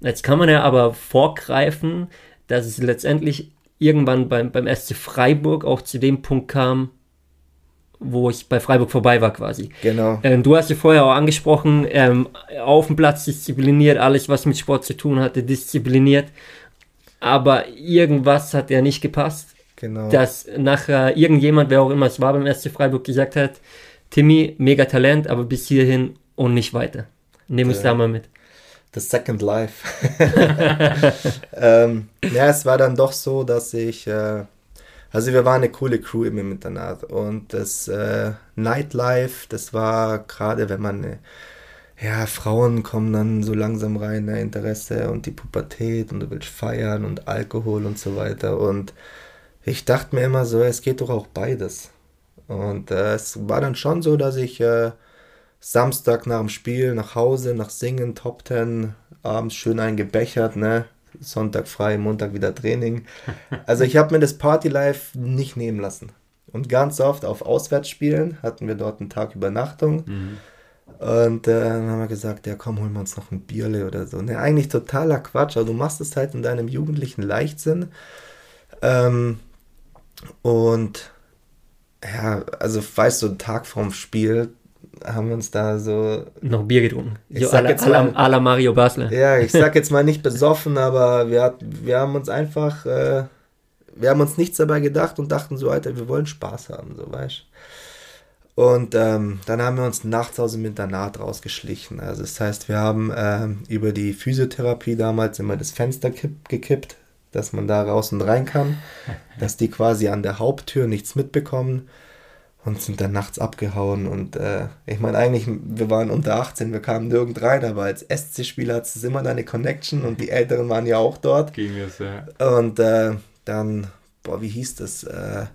Jetzt kann man ja aber vorgreifen, dass es letztendlich irgendwann beim, beim SC Freiburg auch zu dem Punkt kam, wo ich bei Freiburg vorbei war quasi. Genau. Ähm, du hast ja vorher auch angesprochen, ähm, auf dem Platz diszipliniert, alles was mit Sport zu tun hatte, diszipliniert. Aber irgendwas hat ja nicht gepasst. Genau. Dass nachher irgendjemand, wer auch immer es war beim SC Freiburg, gesagt hat, Timmy, mega Talent, aber bis hierhin und nicht weiter. Nehmen wir es da mal mit. The Second Life. ähm, ja, es war dann doch so, dass ich, äh, also wir waren eine coole Crew im Internat und das äh, Nightlife, das war gerade, wenn man, äh, ja, Frauen kommen dann so langsam rein, ne, Interesse und die Pubertät und du willst feiern und Alkohol und so weiter und ich dachte mir immer so, es geht doch auch beides. Und äh, es war dann schon so, dass ich äh, Samstag nach dem Spiel nach Hause, nach Singen, Top Ten, abends schön eingebechert, ne? Sonntag frei, Montag wieder Training. Also ich habe mir das Party-Life nicht nehmen lassen. Und ganz oft auf Auswärtsspielen hatten wir dort einen Tag Übernachtung. Mhm. Und äh, dann haben wir gesagt, ja komm, holen wir uns noch ein Bierle oder so. Ne, eigentlich totaler Quatsch, aber du machst es halt in deinem jugendlichen Leichtsinn. Ähm, und ja, also weißt du, einen Tag vorm Spiel, haben wir uns da so. Noch Bier getrunken. Ich so sag jetzt mal, à la Mario Basler. Ja, ich sag jetzt mal nicht besoffen, aber wir, wir haben uns einfach. Äh, wir haben uns nichts dabei gedacht und dachten so, Alter, wir wollen Spaß haben, so weißt Und ähm, dann haben wir uns nachts aus dem Internat rausgeschlichen. Also das heißt, wir haben ähm, über die Physiotherapie damals immer das Fenster kipp, gekippt, dass man da raus und rein kann, dass die quasi an der Haupttür nichts mitbekommen und sind dann nachts abgehauen. Und äh, ich meine, eigentlich, wir waren unter 18, wir kamen nirgend rein, aber als SC-Spieler hat es immer deine Connection und die Älteren waren ja auch dort. Ging es, ja. Und äh, dann, boah, wie hieß das? Äh,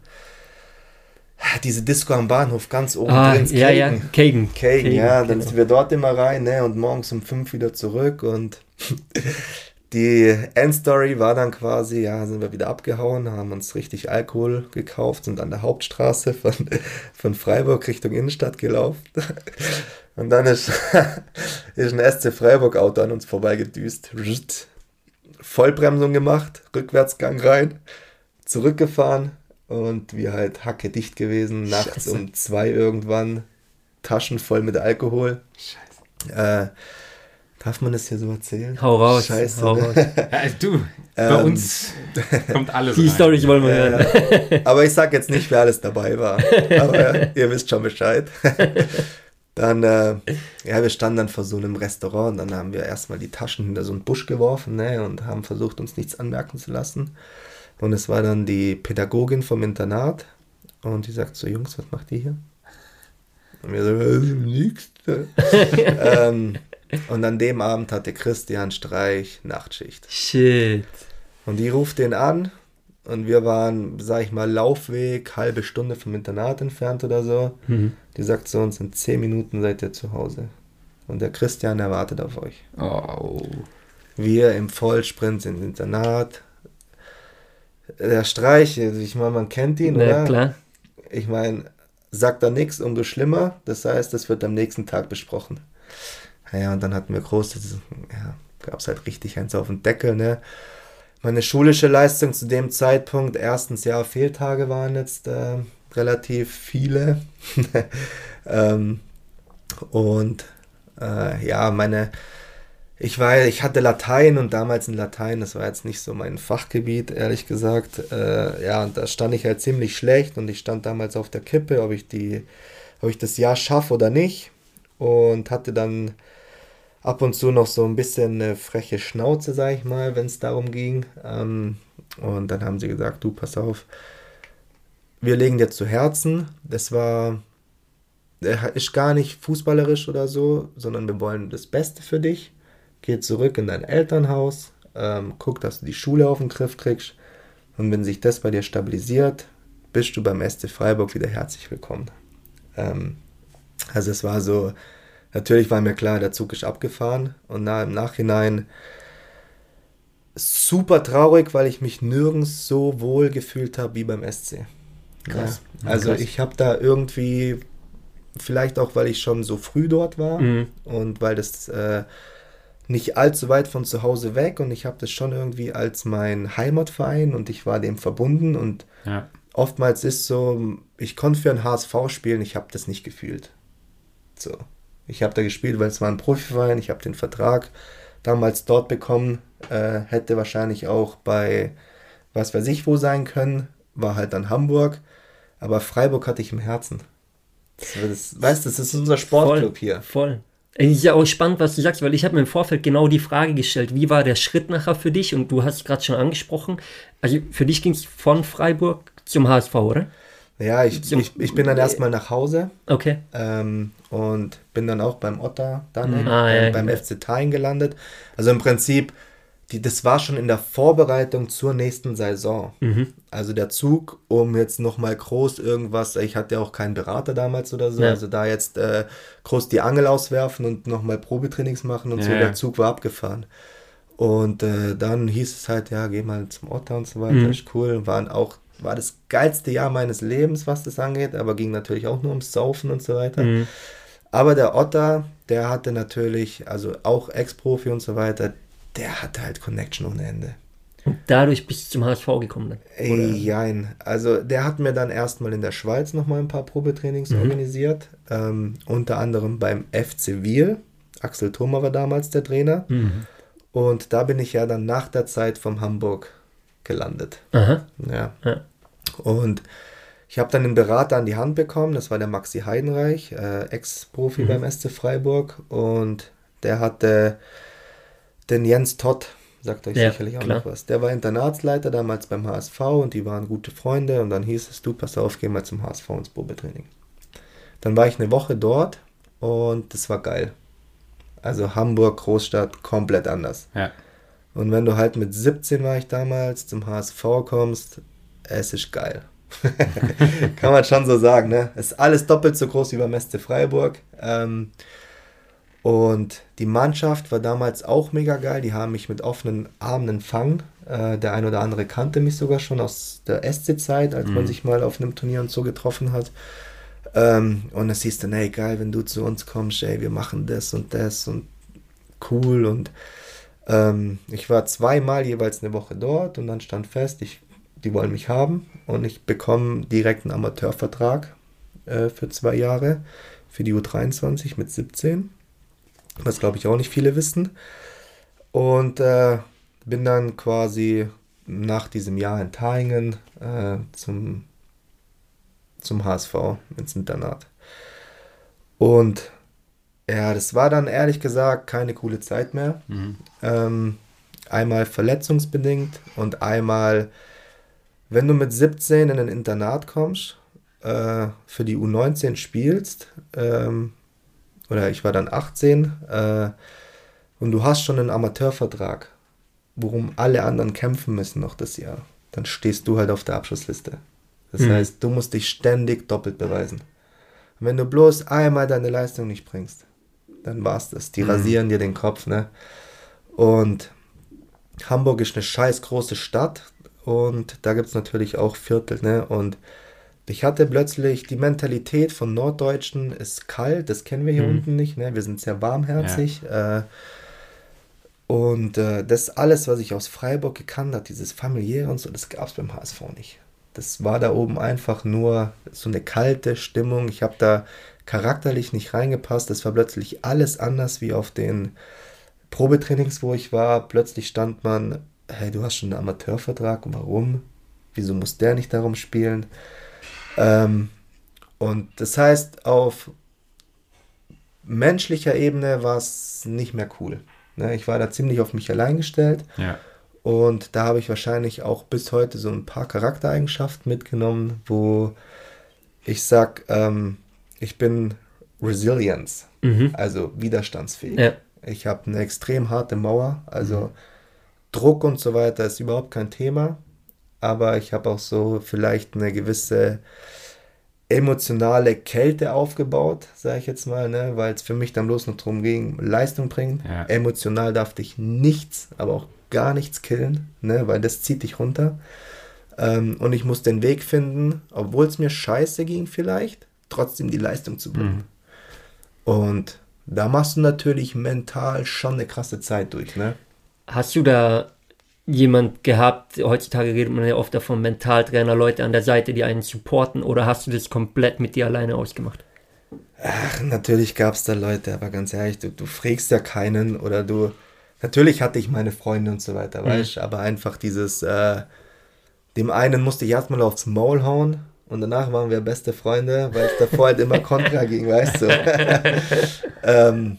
diese Disco am Bahnhof ganz oben ah, drin. Ja, ja, Kagen. Kagen, ja, dann genau. sind wir dort immer rein, ne, und morgens um fünf wieder zurück und die Endstory war dann quasi, ja, sind wir wieder abgehauen, haben uns richtig Alkohol gekauft, sind an der Hauptstraße von, von Freiburg Richtung Innenstadt gelaufen. Und dann ist, ist ein SC Freiburg Auto an uns vorbeigedüst. Vollbremsung gemacht, Rückwärtsgang rein, zurückgefahren und wir halt hacke dicht gewesen, nachts Scheiße. um zwei irgendwann, Taschen voll mit Alkohol. Scheiße. Äh, Darf man das hier so erzählen? Hau raus. Scheiße. Hau raus. Ja, du, bei ähm, uns kommt alles Die rein. Story wollen wir hören. Aber ich sag jetzt nicht, wer alles dabei war. Aber ihr wisst schon Bescheid. Dann, äh, ja, wir standen dann vor so einem Restaurant und dann haben wir erstmal die Taschen hinter so einen Busch geworfen ne, und haben versucht, uns nichts anmerken zu lassen. Und es war dann die Pädagogin vom Internat und die sagt so, Jungs, was macht ihr hier? Und wir so, äh, nichts. ähm, Und an dem Abend hatte Christian Streich Nachtschicht. Shit. Und die ruft den an und wir waren, sag ich mal, Laufweg, halbe Stunde vom Internat entfernt oder so. Mhm. Die sagt zu uns, in zehn Minuten seid ihr zu Hause. Und der Christian, der wartet auf euch. Oh. Wir im Vollsprint ins Internat. Der Streich, also ich meine, man kennt ihn, Ja, oder? klar. Ich meine, sagt da nichts, umso schlimmer. Das heißt, das wird am nächsten Tag besprochen. Naja, und dann hatten wir groß, ja, gab es halt richtig eins auf den Deckel, ne? Meine schulische Leistung zu dem Zeitpunkt, erstens ja, Fehltage waren jetzt äh, relativ viele. ähm, und äh, ja, meine, ich war, ich hatte Latein und damals in Latein, das war jetzt nicht so mein Fachgebiet, ehrlich gesagt. Äh, ja, und da stand ich halt ziemlich schlecht und ich stand damals auf der Kippe, ob ich die, ob ich das Jahr schaffe oder nicht. Und hatte dann ab und zu noch so ein bisschen eine freche Schnauze, sag ich mal, wenn es darum ging. Ähm, und dann haben sie gesagt, du, pass auf, wir legen dir zu Herzen. Das war, ist gar nicht fußballerisch oder so, sondern wir wollen das Beste für dich. Geh zurück in dein Elternhaus, ähm, guck, dass du die Schule auf den Griff kriegst. Und wenn sich das bei dir stabilisiert, bist du beim SC Freiburg wieder herzlich willkommen. Ähm, also es war so, natürlich war mir klar, der Zug ist abgefahren und na, im Nachhinein super traurig, weil ich mich nirgends so wohl gefühlt habe wie beim SC. Krass. Ja, also Krass. ich habe da irgendwie, vielleicht auch, weil ich schon so früh dort war Mhm. und weil das äh, nicht allzu weit von zu Hause weg und ich habe das schon irgendwie als mein Heimatverein und ich war dem verbunden und Ja. oftmals ist so, ich konnte für einen HSV spielen, ich habe das nicht gefühlt. So. Ich habe da gespielt, weil es war ein Profiverein, ich habe den Vertrag damals dort bekommen, äh, hätte wahrscheinlich auch bei was weiß ich wo sein können, war halt dann Hamburg, aber Freiburg hatte ich im Herzen. Das, das, weißt du, das ist unser Sportclub voll, hier. Voll. Es ist ja auch spannend, was du sagst, weil ich habe mir im Vorfeld genau die Frage gestellt, wie war der Schritt nachher für dich? Und du hast es gerade schon angesprochen. Also für dich ging es von Freiburg zum HSV, oder? Ja, ich, ich, ich bin dann erstmal nach Hause Okay. ähm, und bin dann auch beim Otter dann Ah, äh, ja, beim ja. FC Thain gelandet. Also im Prinzip, die, das war schon in der Vorbereitung zur nächsten Saison. Mhm. Also der Zug, um jetzt nochmal groß irgendwas, ich hatte ja auch keinen Berater damals oder so, Ja. also da jetzt äh, groß die Angel auswerfen und nochmal Probetrainings machen und so, der. Zug war abgefahren. Und äh, dann hieß es halt, ja, geh mal zum Otter und so weiter, Mhm. ist cool. Waren auch, war das geilste Jahr meines Lebens, was das angeht, aber ging natürlich auch nur ums Saufen und so weiter. Mhm. Aber der Otter, der hatte natürlich, also auch Ex-Profi und so weiter, der hatte halt Connection ohne Ende. Und dadurch bist du zum HSV gekommen. Dann. Ey, jein. Also der hat mir dann erstmal in der Schweiz nochmal ein paar Probetrainings organisiert. Ähm, unter anderem beim FC Wiel. Axel Thoma war damals der Trainer. Mhm. Und da bin ich ja dann nach der Zeit vom Hamburg gelandet. Aha. Ja. Ja. Und ich habe dann einen Berater an die Hand bekommen, das war der Maxi Heidenreich, äh, Ex-Profi beim SC Freiburg. Und der hatte den Jens Todd, sagt euch Ja, sicherlich auch klar. noch was. Der war Internatsleiter damals beim HSV und die waren gute Freunde. Und dann hieß es, du, pass auf, geh mal zum HSV ins Probetraining. Dann war ich eine Woche dort und das war geil. Also Hamburg, Großstadt, komplett anders. Ja. Und wenn du halt mit 17 war ich damals zum HSV kommst, es ist geil. Kann man schon so sagen, ne? Es ist alles doppelt so groß wie beim SC Freiburg. Ähm, und die Mannschaft war damals auch mega geil. Die haben mich mit offenen Armen empfangen. Äh, der ein oder andere kannte mich sogar schon aus der SC-Zeit, als man sich mal auf einem Turnier und so getroffen hat. Ähm, und es hieß dann, hey, geil, wenn du zu uns kommst, ey, wir machen das und das und cool. Und ähm, ich war zweimal jeweils eine Woche dort und dann stand fest, ich, die wollen mich haben und ich bekomme direkt einen Amateurvertrag äh, für zwei Jahre für die U23 mit 17, was glaube ich auch nicht viele wissen. Und äh, bin dann quasi nach diesem Jahr in Thaingen äh, zum, zum HSV ins Internat. Und ja, das war dann ehrlich gesagt keine coole Zeit mehr. Mhm. Ähm, einmal verletzungsbedingt und einmal, wenn du mit 17 in ein Internat kommst, äh, für die U19 spielst ähm, oder ich war dann 18 äh, und du hast schon einen Amateurvertrag, worum alle anderen kämpfen müssen noch das Jahr, dann stehst du halt auf der Abschlussliste. Das mhm. heißt, du musst dich ständig doppelt beweisen. Und wenn du bloß einmal deine Leistung nicht bringst, dann war's das. Die mhm. rasieren dir den Kopf, ne? Und Hamburg ist eine scheiß große Stadt und da gibt es natürlich auch Viertel, ne? Und ich hatte plötzlich die Mentalität von Norddeutschen, ist kalt, das kennen wir hier mhm. unten nicht, ne? Wir sind sehr warmherzig. Ja. Äh, und äh, das alles, was ich aus Freiburg gekannt habe, dieses familiäre und so, das gab es beim HSV nicht. Das war da oben einfach nur so eine kalte Stimmung. Ich habe da charakterlich nicht reingepasst. Das war plötzlich alles anders wie auf den Probetrainings, wo ich war. Plötzlich stand man, hey, du hast schon einen Amateurvertrag, warum? Wieso muss der nicht darum spielen? Ähm, und das heißt, auf menschlicher Ebene war es nicht mehr cool. Ne? Ich war da ziemlich auf mich allein gestellt. Ja. Und da habe ich wahrscheinlich auch bis heute so ein paar Charaktereigenschaften mitgenommen, wo ich sag, ähm, ich bin Resilience, mhm. also widerstandsfähig. Ja. Ich habe eine extrem harte Mauer, also mhm. Druck und so weiter ist überhaupt kein Thema, aber ich habe auch so vielleicht eine gewisse emotionale Kälte aufgebaut, sage ich jetzt mal, ne? weil es für mich dann bloß noch darum ging, Leistung bringen. Ja. Emotional darf dich nichts, aber auch gar nichts killen, ne? weil das zieht dich runter. Ähm, und ich muss den Weg finden, obwohl es mir scheiße ging vielleicht, trotzdem die Leistung zu bringen. Mhm. Und da machst du natürlich mental schon eine krasse Zeit durch. Ne? Hast du da jemand gehabt, heutzutage redet man ja oft davon, Mentaltrainer, Leute an der Seite, die einen supporten, oder hast du das komplett mit dir alleine ausgemacht? Ach, natürlich gab es da Leute, aber ganz ehrlich, du, du fragst ja keinen oder du. Natürlich hatte ich meine Freunde und so weiter, mhm. weißt du, aber einfach dieses, äh, dem einen musste ich erstmal aufs Maul hauen und danach waren wir beste Freunde, weil es davor halt immer Kontra ging, weißt du. ähm,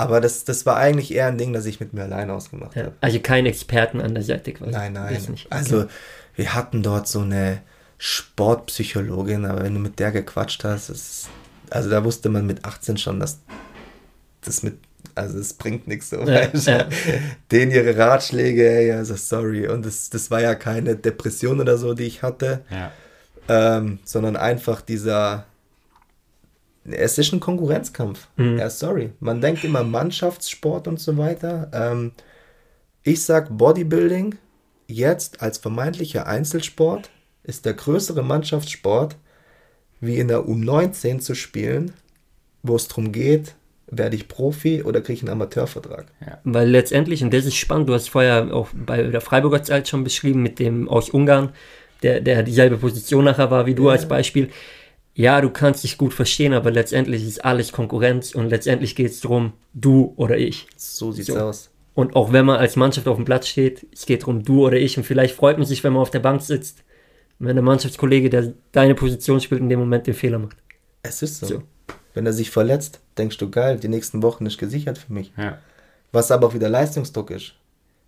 aber das, das war eigentlich eher ein Ding, das ich mit mir alleine ausgemacht ja, habe. Also kein Experten an der Seite quasi. Nein, nein. Also wir hatten dort so eine Sportpsychologin, aber wenn du mit der gequatscht hast, ist, also da wusste man mit 18 schon, dass das mit, also es bringt nichts so. Ja, ja. Denen ihre Ratschläge, ey, also sorry. Und das, das war ja keine Depression oder so, die ich hatte, ja. ähm, sondern einfach dieser es ist ein Konkurrenzkampf. Mhm. Ja, sorry. Man denkt immer Mannschaftssport und so weiter. Ähm, ich sag Bodybuilding jetzt als vermeintlicher Einzelsport ist der größere Mannschaftssport, wie in der U19 zu spielen, wo es darum geht, werde ich Profi oder kriege ich einen Amateurvertrag. Ja. Weil letztendlich, und das ist spannend, du hast vorher auch bei der Freiburger Zeit schon beschrieben, mit dem aus Ungarn, der, der dieselbe Position nachher war wie du ja. als Beispiel ja, du kannst dich gut verstehen, aber letztendlich ist alles Konkurrenz und letztendlich geht es darum, du oder ich. So sieht's so. aus. Und auch wenn man als Mannschaft auf dem Platz steht, es geht darum, du oder ich. Und vielleicht freut man sich, wenn man auf der Bank sitzt, wenn der Mannschaftskollege, der deine Position spielt, in dem Moment den Fehler macht. Es ist so. so. Wenn er sich verletzt, denkst du, geil, die nächsten Wochen ist gesichert für mich. Ja. Was aber auch wieder Leistungsdruck ist.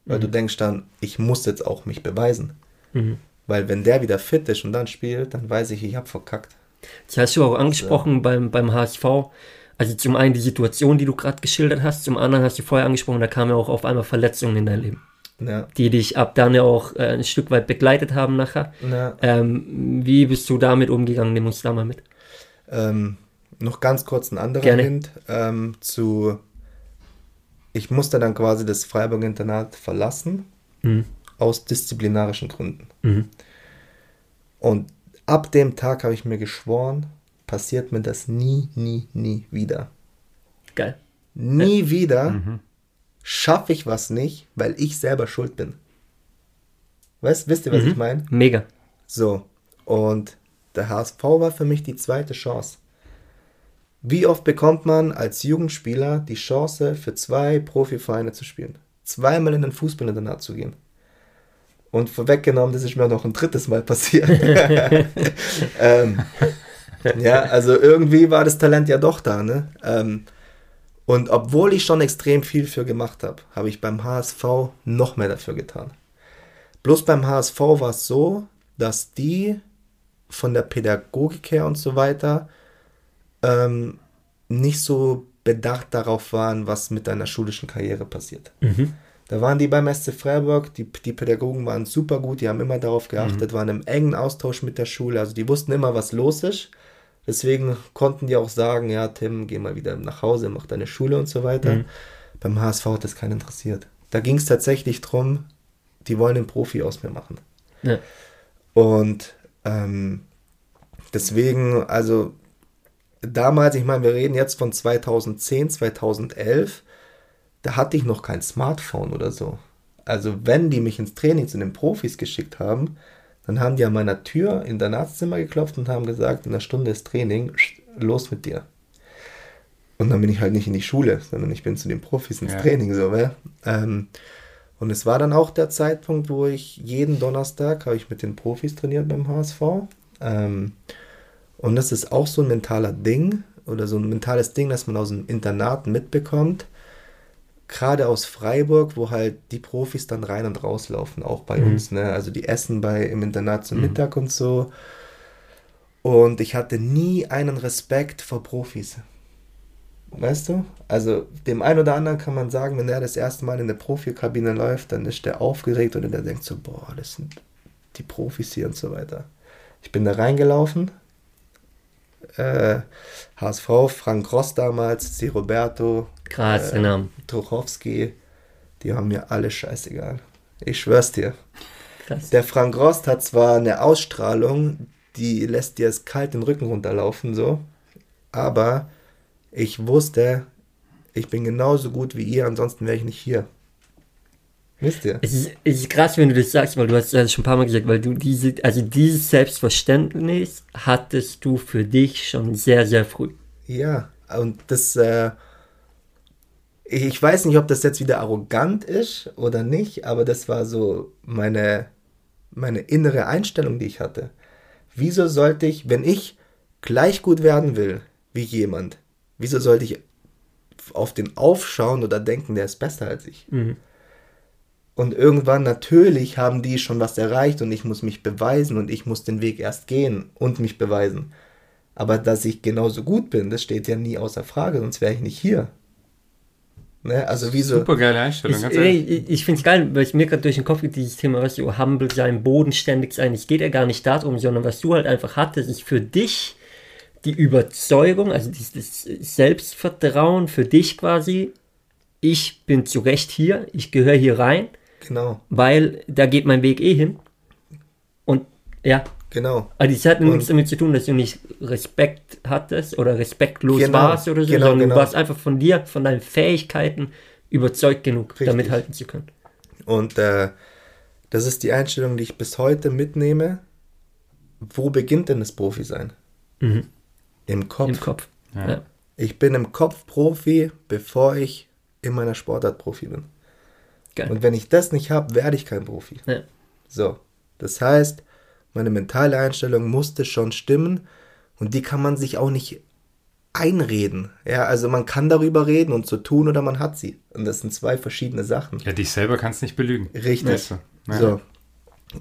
Weil mhm. du denkst dann, ich muss jetzt auch mich beweisen. Mhm. Weil wenn der wieder fit ist und dann spielt, dann weiß ich, ich habe verkackt. Das hast du auch angesprochen ja. beim, beim HSV. Also zum einen die Situation, die du gerade geschildert hast, zum anderen hast du vorher angesprochen, da kamen ja auch auf einmal Verletzungen in dein Leben. Ja. Die dich ab dann ja auch äh, ein Stück weit begleitet haben nachher. Ja. Ähm, wie bist du damit umgegangen? Nimm uns da mal mit. Ähm, noch ganz kurz ein anderer Gerne. Hint ähm, zu. Ich musste dann quasi das Freiburg-Internat verlassen, mhm. aus disziplinarischen Gründen. Mhm. Und ab dem Tag habe ich mir geschworen, passiert mir das nie, nie, nie wieder. Geil. Nie ja. wieder mhm. schaffe ich was nicht, weil ich selber schuld bin. Weißt, wisst ihr, was mhm. ich meine? Mega. So, und der HSV war für mich die zweite Chance. Wie oft bekommt man als Jugendspieler die Chance, für zwei Profivereine zu spielen? Zweimal in den Fußballinternat zu gehen. Und vorweggenommen, das ist mir noch ein drittes Mal passiert. ähm, ja, also irgendwie war das Talent ja doch da. Ne? Ähm, und obwohl ich schon extrem viel für gemacht habe, habe ich beim HSV noch mehr dafür getan. Bloß beim HSV war es so, dass die von der Pädagogik her und so weiter ähm, nicht so bedacht darauf waren, was mit deiner schulischen Karriere passiert. Mhm. Da waren die beim SC Freiburg, die, die Pädagogen waren super gut, die haben immer darauf geachtet, mhm. waren im engen Austausch mit der Schule, also die wussten immer, was los ist. Deswegen konnten die auch sagen, ja, Tim, geh mal wieder nach Hause, mach deine Schule und so weiter. Mhm. Beim HSV hat das keinen interessiert. Da ging es tatsächlich darum, die wollen den Profi aus mir machen. Ja. Und ähm, deswegen, also damals, ich meine, wir reden jetzt von 2010, 2011, da hatte ich noch kein Smartphone oder so. Also wenn die mich ins Training zu den Profis geschickt haben, dann haben die an meiner Tür in der Nachtszimmer geklopft und haben gesagt, in einer Stunde ist Training, los mit dir. Und dann bin ich halt nicht in die Schule, sondern ich bin zu den Profis ins ja. Training so, ja? ähm, und es war dann auch der Zeitpunkt, wo ich jeden Donnerstag habe ich mit den Profis trainiert beim HSV. Ähm, und das ist auch so ein mentaler Ding oder so ein mentales Ding, das man aus dem Internat mitbekommt. Gerade aus Freiburg, wo halt die Profis dann rein und rauslaufen, auch bei mhm. uns. Ne? Also die essen bei, im Internat zum mhm. Mittag und so. Und ich hatte nie einen Respekt vor Profis. Weißt du? Also dem einen oder anderen kann man sagen, wenn er das erste Mal in der Profikabine läuft, dann ist der aufgeregt oder der denkt so, boah, das sind die Profis hier und so weiter. Ich bin da reingelaufen, äh, HSV, Frank Ross damals, C. Roberto, Krass, äh, genau. Tuchowski, die haben mir alle scheißegal. Ich schwör's dir. Krass. Der Frank Rost hat zwar eine Ausstrahlung, die lässt dir es kalt den Rücken runterlaufen, so, aber ich wusste, ich bin genauso gut wie ihr, ansonsten wäre ich nicht hier. Wisst ihr? Es ist, es ist krass, wenn du das sagst, weil du hast es schon ein paar Mal gesagt, weil du diese, also dieses Selbstverständnis hattest du für dich schon sehr, sehr früh. Ja, und das, äh, ich weiß nicht, ob das jetzt wieder arrogant ist oder nicht, aber das war so meine, meine innere Einstellung, die ich hatte. Wieso sollte ich, wenn ich gleich gut werden will wie jemand, wieso sollte ich auf den aufschauen oder denken, der ist besser als ich? Mhm. Und irgendwann natürlich haben die schon was erreicht und ich muss mich beweisen und ich muss den Weg erst gehen und mich beweisen. Aber dass ich genauso gut bin, das steht ja nie außer Frage, sonst wäre ich nicht hier. Ne? Also wie so. Super geile Einstellung. Ich, ich, ich finde es geil, weil es mir gerade durch den Kopf geht, dieses Thema, was du humble sein, bodenständig sein. Es geht ja gar nicht darum, sondern was du halt einfach hattest, ist für dich die Überzeugung, also dieses Selbstvertrauen für dich quasi. Ich bin zu Recht hier, ich gehöre hier rein Genau. Weil da geht mein Weg eh hin. Und ja. Genau. Also das hat nichts damit zu tun, dass du nicht Respekt hattest oder respektlos genau. warst oder so, genau, sondern genau. du warst einfach von dir, von deinen Fähigkeiten überzeugt genug, Richtig. damit halten zu können. Und äh, das ist die Einstellung, die ich bis heute mitnehme. Wo beginnt denn das Profi-Sein? Mhm. Im Kopf. Im Kopf. Ja. Ja. Ich bin im Kopf Profi, bevor ich in meiner Sportart Profi bin. Geil. Und wenn ich das nicht habe, werde ich kein Profi. Ja. So, das heißt, meine mentale Einstellung musste schon stimmen und die kann man sich auch nicht einreden. Ja, also man kann darüber reden und so tun oder man hat sie. Und das sind zwei verschiedene Sachen. Ja, dich selber kannst nicht belügen. Richtig. Ja. So.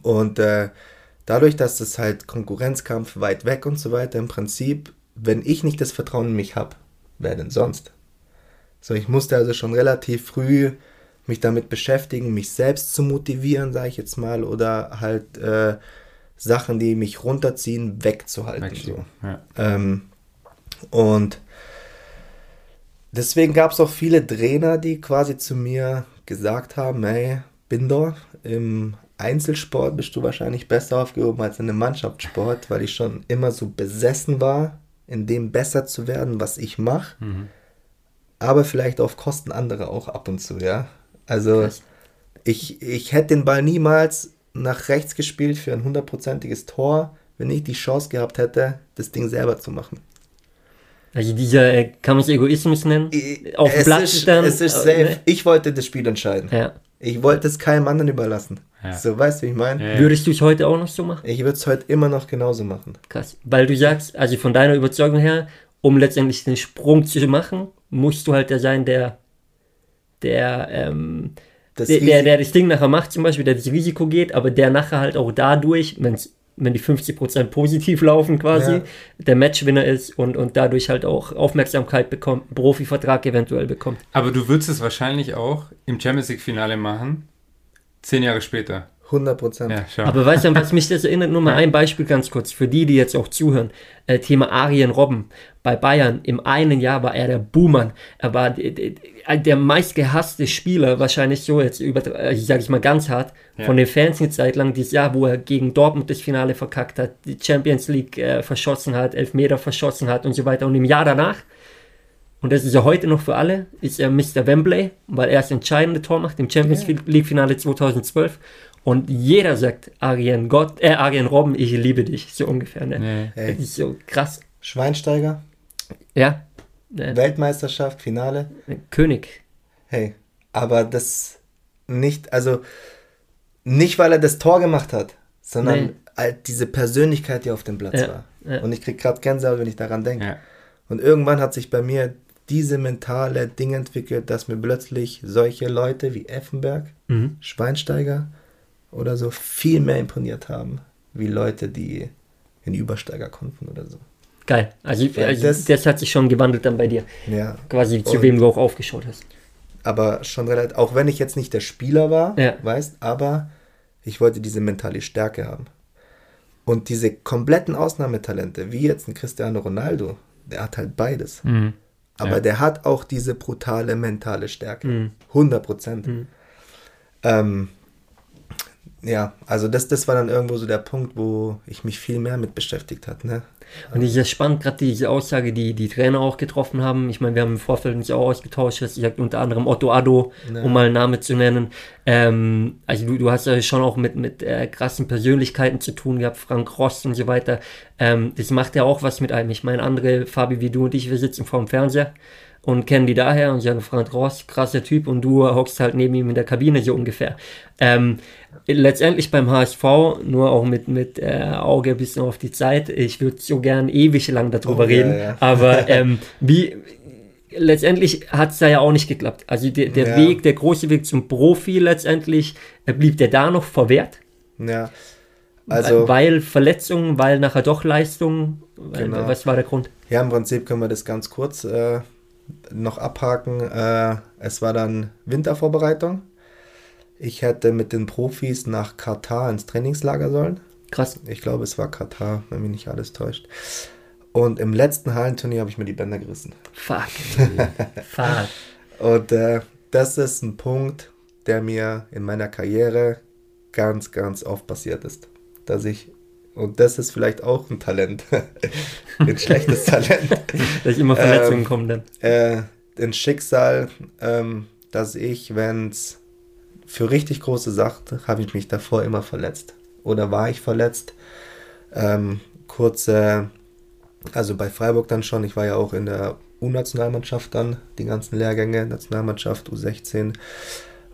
Und äh, dadurch, dass das halt Konkurrenzkampf weit weg und so weiter, im Prinzip, wenn ich nicht das Vertrauen in mich habe, wer denn sonst? So, ich musste also schon relativ früh mich damit beschäftigen, mich selbst zu motivieren, sage ich jetzt mal, oder halt äh, Sachen, die mich runterziehen, wegzuhalten. So. Ja. Ähm, und deswegen gab es auch viele Trainer, die quasi zu mir gesagt haben, hey, Binder, im Einzelsport bist du wahrscheinlich besser aufgehoben als in einem Mannschaftssport, weil ich schon immer so besessen war, in dem besser zu werden, was ich mache. Mhm. Aber vielleicht auf Kosten anderer auch ab und zu, ja. Also ich, ich hätte den Ball niemals nach rechts gespielt für ein hundertprozentiges Tor, wenn ich die Chance gehabt hätte, das Ding selber zu machen. Also dieser, äh, kann man es Egoismus nennen? Auf dem Platz ist, dann, es ist safe. Ne? Ich wollte das Spiel entscheiden. Ja. Ich wollte es keinem anderen überlassen. Ja. So, weißt du, wie ich meine? Ja, Würdest du es heute auch noch so machen? Ich würde es heute immer noch genauso machen. Krass. Weil du sagst, also von deiner Überzeugung her, um letztendlich den Sprung zu machen, musst du halt der sein, der der, ähm, der, der, der, das Ding nachher macht, zum Beispiel, der das Risiko geht, aber der nachher halt auch dadurch, wenn die 50% positiv laufen quasi, Ja. der Matchwinner ist und, und dadurch halt auch Aufmerksamkeit bekommt, einen Profivertrag eventuell bekommt. Aber du würdest es wahrscheinlich auch im Champions League-Finale machen, zehn Jahre später. 100 Prozent. Ja. Aber weißt du, an was mich das erinnert? Nur mal ein Beispiel ganz kurz, für die, die jetzt auch zuhören. Äh, Thema Arjen Robben. Bei Bayern im einen Jahr war er der Buhmann. Er war der meistgehasste Spieler, wahrscheinlich so jetzt über, äh, sag ich mal ganz hart, Ja. von den Fans eine Zeit lang. Dieses Jahr, wo er gegen Dortmund das Finale verkackt hat, die Champions League äh, verschossen hat, Elfmeter verschossen hat und so weiter. Und im Jahr danach und das ist ja heute noch für alle, ist er Mr. Wembley, weil er das entscheidende Tor macht im Champions League Finale 2012. Und jeder sagt, Arjen Gott, äh, Arjen Robben, ich liebe dich, so ungefähr. Ne? Nee. Hey. Das ist so krass. Schweinsteiger, Ja, Weltmeisterschaft, Finale. König. Hey, aber das nicht, also nicht, weil er das Tor gemacht hat, sondern Nee. halt diese Persönlichkeit, die auf dem Platz Ja, war. ja. Und ich krieg gerade Gänsehaut, wenn ich daran denke. Ja. Und irgendwann hat sich bei mir diese mentale Ding entwickelt, dass mir plötzlich solche Leute wie Effenberg, Mhm. Schweinsteiger oder so viel mehr imponiert haben, wie Leute, die in Übersteiger konnten oder so. Geil. Also, also das, das- hat sich schon gewandelt dann bei dir. Ja, Quasi zu Und- wem du auch aufgeschaut hast. aber schon relativ, auch wenn ich jetzt nicht der Spieler war, Ja. weißt, aber ich wollte diese mentale Stärke haben. Und diese kompletten Ausnahmetalente, wie jetzt ein Cristiano Ronaldo, der hat halt beides. Mhm. Aber Ja. der hat auch diese brutale mentale Stärke. Mhm. 100 Prozent. Mhm. Ähm, ja, also das, das war dann irgendwo so der Punkt, wo ich mich viel mehr mit beschäftigt hat. Ne? Und es ist spannend, gerade diese Aussage, die die Trainer auch getroffen haben. Ich meine, wir haben im Vorfeld uns auch ausgetauscht. Ich sagt unter anderem Otto Addo, Ja. um mal einen Namen zu nennen. Ähm, also du, du hast ja schon auch mit, mit äh, krassen Persönlichkeiten zu tun gehabt, Frank Rost und so weiter. Ähm, das macht ja auch was mit einem. Ich meine, andere, Fabi wie du und ich, wir sitzen vorm Fernseher und kennen die daher und sagen, Frank Rost, krasser Typ und du hockst halt neben ihm in der Kabine so ungefähr. Ähm, letztendlich beim HSV, nur auch mit, mit äh, Auge ein bisschen auf die Zeit, ich würde so gern ewig lang darüber Oh, ja, reden, ja. aber ähm, wie letztendlich hat es da ja auch nicht geklappt. Also der, der Ja. Weg, der große Weg zum Profi letztendlich, äh, blieb der da noch verwehrt? Ja. Also, weil Verletzungen, weil nachher doch Leistungen, Genau. was war der Grund? ja, im Prinzip können wir das ganz kurz äh, noch abhaken. Äh, es war dann Wintervorbereitung. Ich hätte mit den Profis nach Katar ins Trainingslager sollen. Krass. Ich glaube, es war Katar, wenn mich nicht alles täuscht. Und im letzten Hallenturnier habe ich mir die Bänder gerissen. Fuck. Fuck. Und äh, das ist ein Punkt, der mir in meiner Karriere ganz, ganz oft passiert ist. Dass ich, und das ist vielleicht auch ein Talent, ein schlechtes Talent, Dass immer Verletzungen Ähm, kommen dann. äh, ein Schicksal, ähm, dass ich, wenn es für richtig große Sachen, habe ich mich davor immer verletzt. Oder war ich verletzt. Ähm, kurze, also bei Freiburg dann schon, ich war ja auch in der U-Nationalmannschaft dann, die ganzen Lehrgänge, Nationalmannschaft, U16.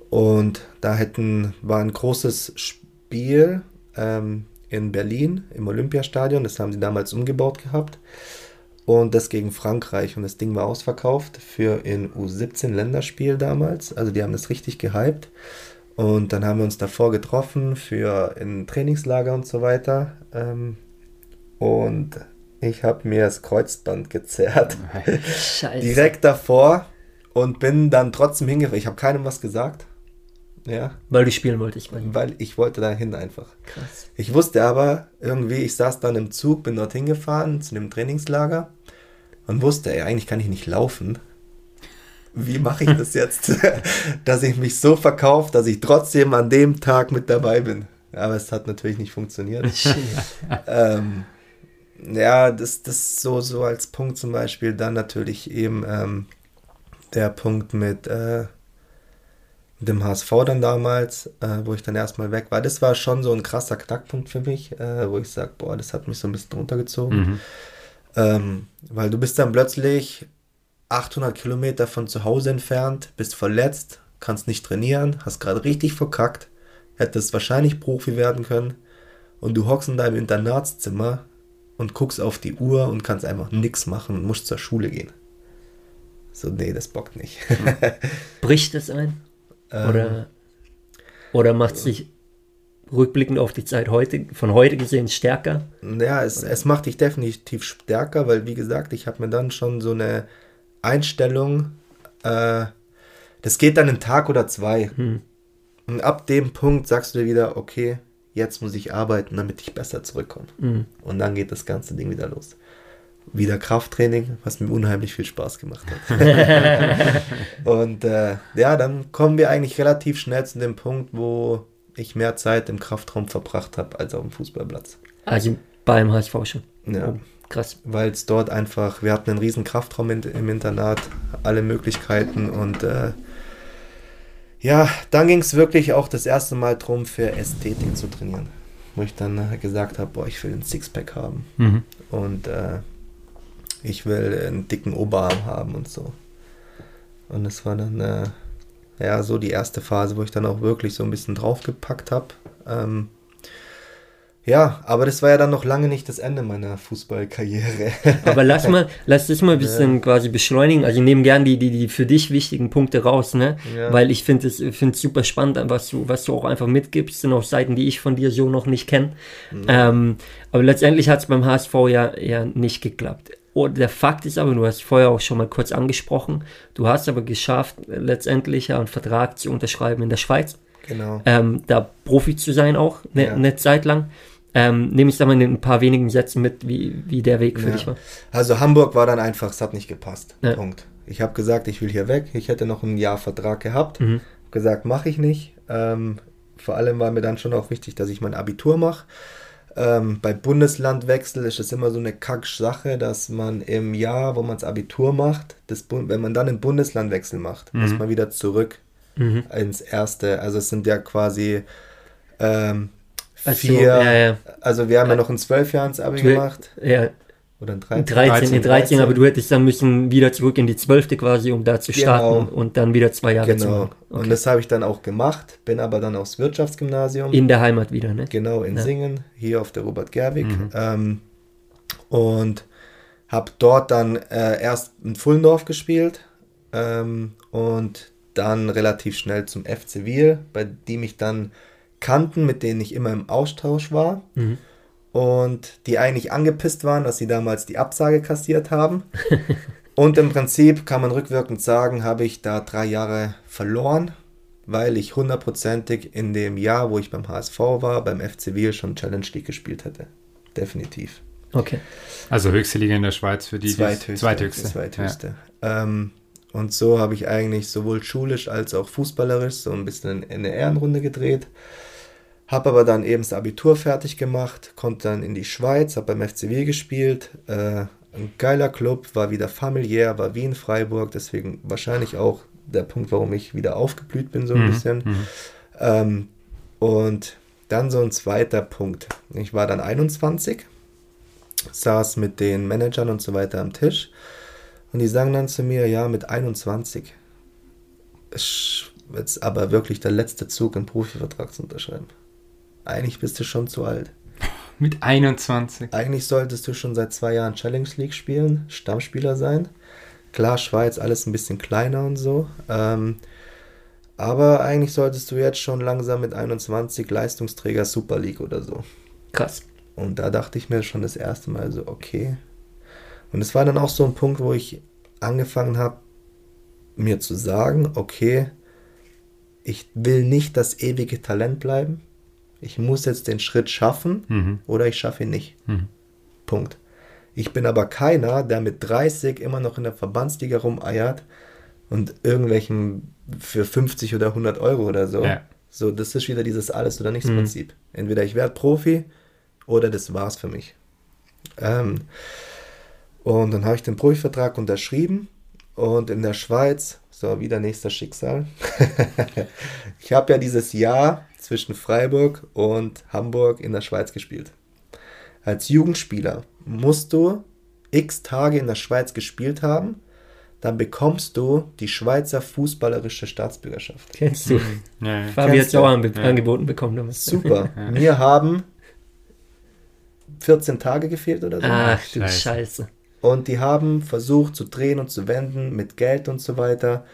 Und da hätten, war ein großes Spiel ähm, in Berlin im Olympiastadion, das haben sie damals umgebaut gehabt. Und das gegen Frankreich. Und das Ding war ausverkauft für in U17 Länderspiel damals. Also die haben das richtig gehypt. Und dann haben wir uns davor getroffen für ein Trainingslager und so weiter. Ähm, und ich habe mir das Kreuzband gezerrt. Scheiße. Direkt davor. Und bin dann trotzdem hingefahren. Ich habe keinem was gesagt. Ja, Weil du spielen wolltest bei weil ich wollte dahin einfach. Krass. Ich wusste aber irgendwie, ich saß dann im Zug, bin dorthin gefahren zu dem Trainingslager und wusste, ey, eigentlich kann ich nicht laufen. Wie mache ich das jetzt, dass ich mich so verkaufe, dass ich trotzdem an dem Tag mit dabei bin? Aber es hat natürlich nicht funktioniert. ähm, ja, das, das so, so als Punkt zum Beispiel. Dann natürlich eben ähm, der Punkt mit äh, dem HSV dann damals, äh, wo ich dann erstmal weg war. Das war schon so ein krasser Knackpunkt für mich, äh, wo ich sage, boah, das hat mich so ein bisschen runtergezogen. Mhm. Ähm, weil du bist dann plötzlich 800 Kilometer von zu Hause entfernt, bist verletzt, kannst nicht trainieren, hast gerade richtig verkackt, hättest wahrscheinlich Profi werden können und du hockst in deinem Internatszimmer und guckst auf die Uhr und kannst einfach nichts machen und musst zur Schule gehen. So, nee, das bockt nicht. Bricht es ein? Ähm, Oder, oder macht sich rückblickend auf die Zeit heute, von heute gesehen, stärker? Ja, es, es macht dich definitiv stärker, weil wie gesagt, ich habe mir dann schon so eine Einstellung, äh, das geht dann einen Tag oder zwei. Hm. Und ab dem Punkt sagst du dir wieder, okay, jetzt muss ich arbeiten, damit ich besser zurückkomme. Mhm. Und dann geht das ganze Ding wieder los. Wieder Krafttraining, was mir unheimlich viel Spaß gemacht hat. und äh, ja, dann kommen wir eigentlich relativ schnell zu dem Punkt, wo ich mehr Zeit im Kraftraum verbracht habe als auf dem Fußballplatz. Also beim HSV schon. Ja. Oh, krass. Weil es dort einfach, wir hatten einen riesen Kraftraum in, im Internat, alle Möglichkeiten und äh, ja, dann ging es wirklich auch das erste Mal darum, für Ästhetik zu trainieren. Wo ich dann äh, gesagt habe, boah, ich will ein Sixpack haben Mhm. und äh, ich will einen dicken Oberarm haben und so. Und es war dann äh, ja so die erste Phase, wo ich dann auch wirklich so ein bisschen draufgepackt habe. Ähm, ja, aber das war ja dann noch lange nicht das Ende meiner Fußballkarriere. Aber lass mal, lass das mal ein bisschen quasi beschleunigen. Also ich nehme gern die, die, die für dich wichtigen Punkte raus, ne? Ja. Weil ich finde es finde es super spannend, was du, was du auch einfach mitgibst. sind auch Seiten, die ich von dir so noch nicht kenne. Ähm, aber letztendlich hat es beim HSV ja, ja nicht geklappt. Und der Fakt ist aber, du hast vorher auch schon mal kurz angesprochen, du hast aber geschafft, letztendlich ja einen Vertrag zu unterschreiben in der Schweiz. genau. ähm, da Profi zu sein auch, ne, Ja. eine Zeit lang. Ähm, nehme ich da mal in ein paar wenigen Sätzen mit, wie, wie der Weg für Ja. dich war. Also Hamburg war dann einfach, es hat nicht gepasst. Ja. Punkt. Ich habe gesagt, ich will hier weg. Ich hätte noch ein Jahr Vertrag gehabt. Mhm. Hab gesagt, mache ich nicht. Ähm, vor allem war mir dann schon auch wichtig, dass ich mein Abitur mache. Ähm, bei Bundeslandwechsel ist es immer so eine Kack-Sache, dass man im Jahr, wo man das Abitur macht, das, wenn man dann einen Bundeslandwechsel macht, muss man wieder zurück Mhm. ins erste. Also es sind ja quasi ähm, Also, vier. ja, ja. Also wir haben ja noch in zwölf Jahren das Abi gemacht. Ja, Oder in in 13. 13, in 13, aber du hättest dann müssen wieder zurück in die 12. quasi, um da zu starten Genau. und dann wieder zwei Jahre zu Genau. machen. Und Okay. das habe ich dann auch gemacht, bin aber dann aufs Wirtschaftsgymnasium, In der Heimat wieder, ne? genau in Ja. Singen, hier auf der Robert Gerwig. Mhm. Ähm, und habe dort dann äh, erst in Fullendorf gespielt ähm, und dann relativ schnell zum FC Wiel, bei dem ich dann kannten, mit denen ich immer im Austausch war. Mhm. Und die eigentlich angepisst waren, dass sie damals die Absage kassiert haben. Und im Prinzip kann man rückwirkend sagen, habe ich da drei Jahre verloren, weil ich hundertprozentig in dem Jahr, wo ich beim HSV war, beim FC Wiel schon Challenge League gespielt hätte. Definitiv. Okay. Also höchste Liga in der Schweiz für die, die Zweithöchste. zweithöchste. Zweithöchste. Ähm, und so habe ich eigentlich sowohl schulisch als auch fußballerisch so ein bisschen in eine Ehrenrunde gedreht. Habe aber dann eben das Abitur fertig gemacht, konnte dann in die Schweiz, habe beim FCW gespielt. Äh, ein geiler Club, war wieder familiär, war wie in Freiburg, deswegen wahrscheinlich auch der Punkt, warum ich wieder aufgeblüht bin, so ein Mhm, bisschen. mhm. Ähm, und dann so ein zweiter Punkt. Ich war dann 21, saß mit den Managern und so weiter am Tisch und die sagen dann zu mir, ja, mit 21 ist jetzt aber wirklich der letzte Zug, einen Profivertrag zu unterschreiben. Eigentlich bist du schon zu alt. Mit 21. Eigentlich solltest du schon seit zwei Jahren Challenge League spielen, Stammspieler sein. Klar, Schweiz, alles ein bisschen kleiner und so. Ähm, aber eigentlich solltest du jetzt schon langsam mit 21 Leistungsträger Super League oder so. Krass. Und da dachte ich mir schon das erste Mal so, okay. Und es war dann auch so ein Punkt, wo ich angefangen habe, mir zu sagen, okay, ich will nicht das ewige Talent bleiben. Ich muss jetzt den Schritt schaffen Mhm. oder ich schaffe ihn nicht. Mhm. Punkt. Ich bin aber keiner, der mit 30 immer noch in der Verbandsliga rumeiert und irgendwelchen für 50 oder 100 Euro oder so. Ja. So, das ist wieder dieses Alles- oder Mhm. Nichts-Prinzip. Entweder ich werde Profi oder das war's für mich. Ähm, und dann habe ich den Profivertrag unterschrieben und in der Schweiz, so wieder nächster Schicksal. ich habe ja dieses Jahr zwischen Freiburg und Hamburg in der Schweiz gespielt. Als Jugendspieler musst du x Tage in der Schweiz gespielt haben, dann bekommst du die Schweizer fußballerische Staatsbürgerschaft. Kennst du. Ja, ja. Fabi hat es auch anbe- Ja. angeboten bekommen damals. Super. Mir haben 14 Tage gefehlt oder so. Ach du Scheiße. Scheiße. Und die haben versucht zu drehen und zu wenden mit Geld und so weiter.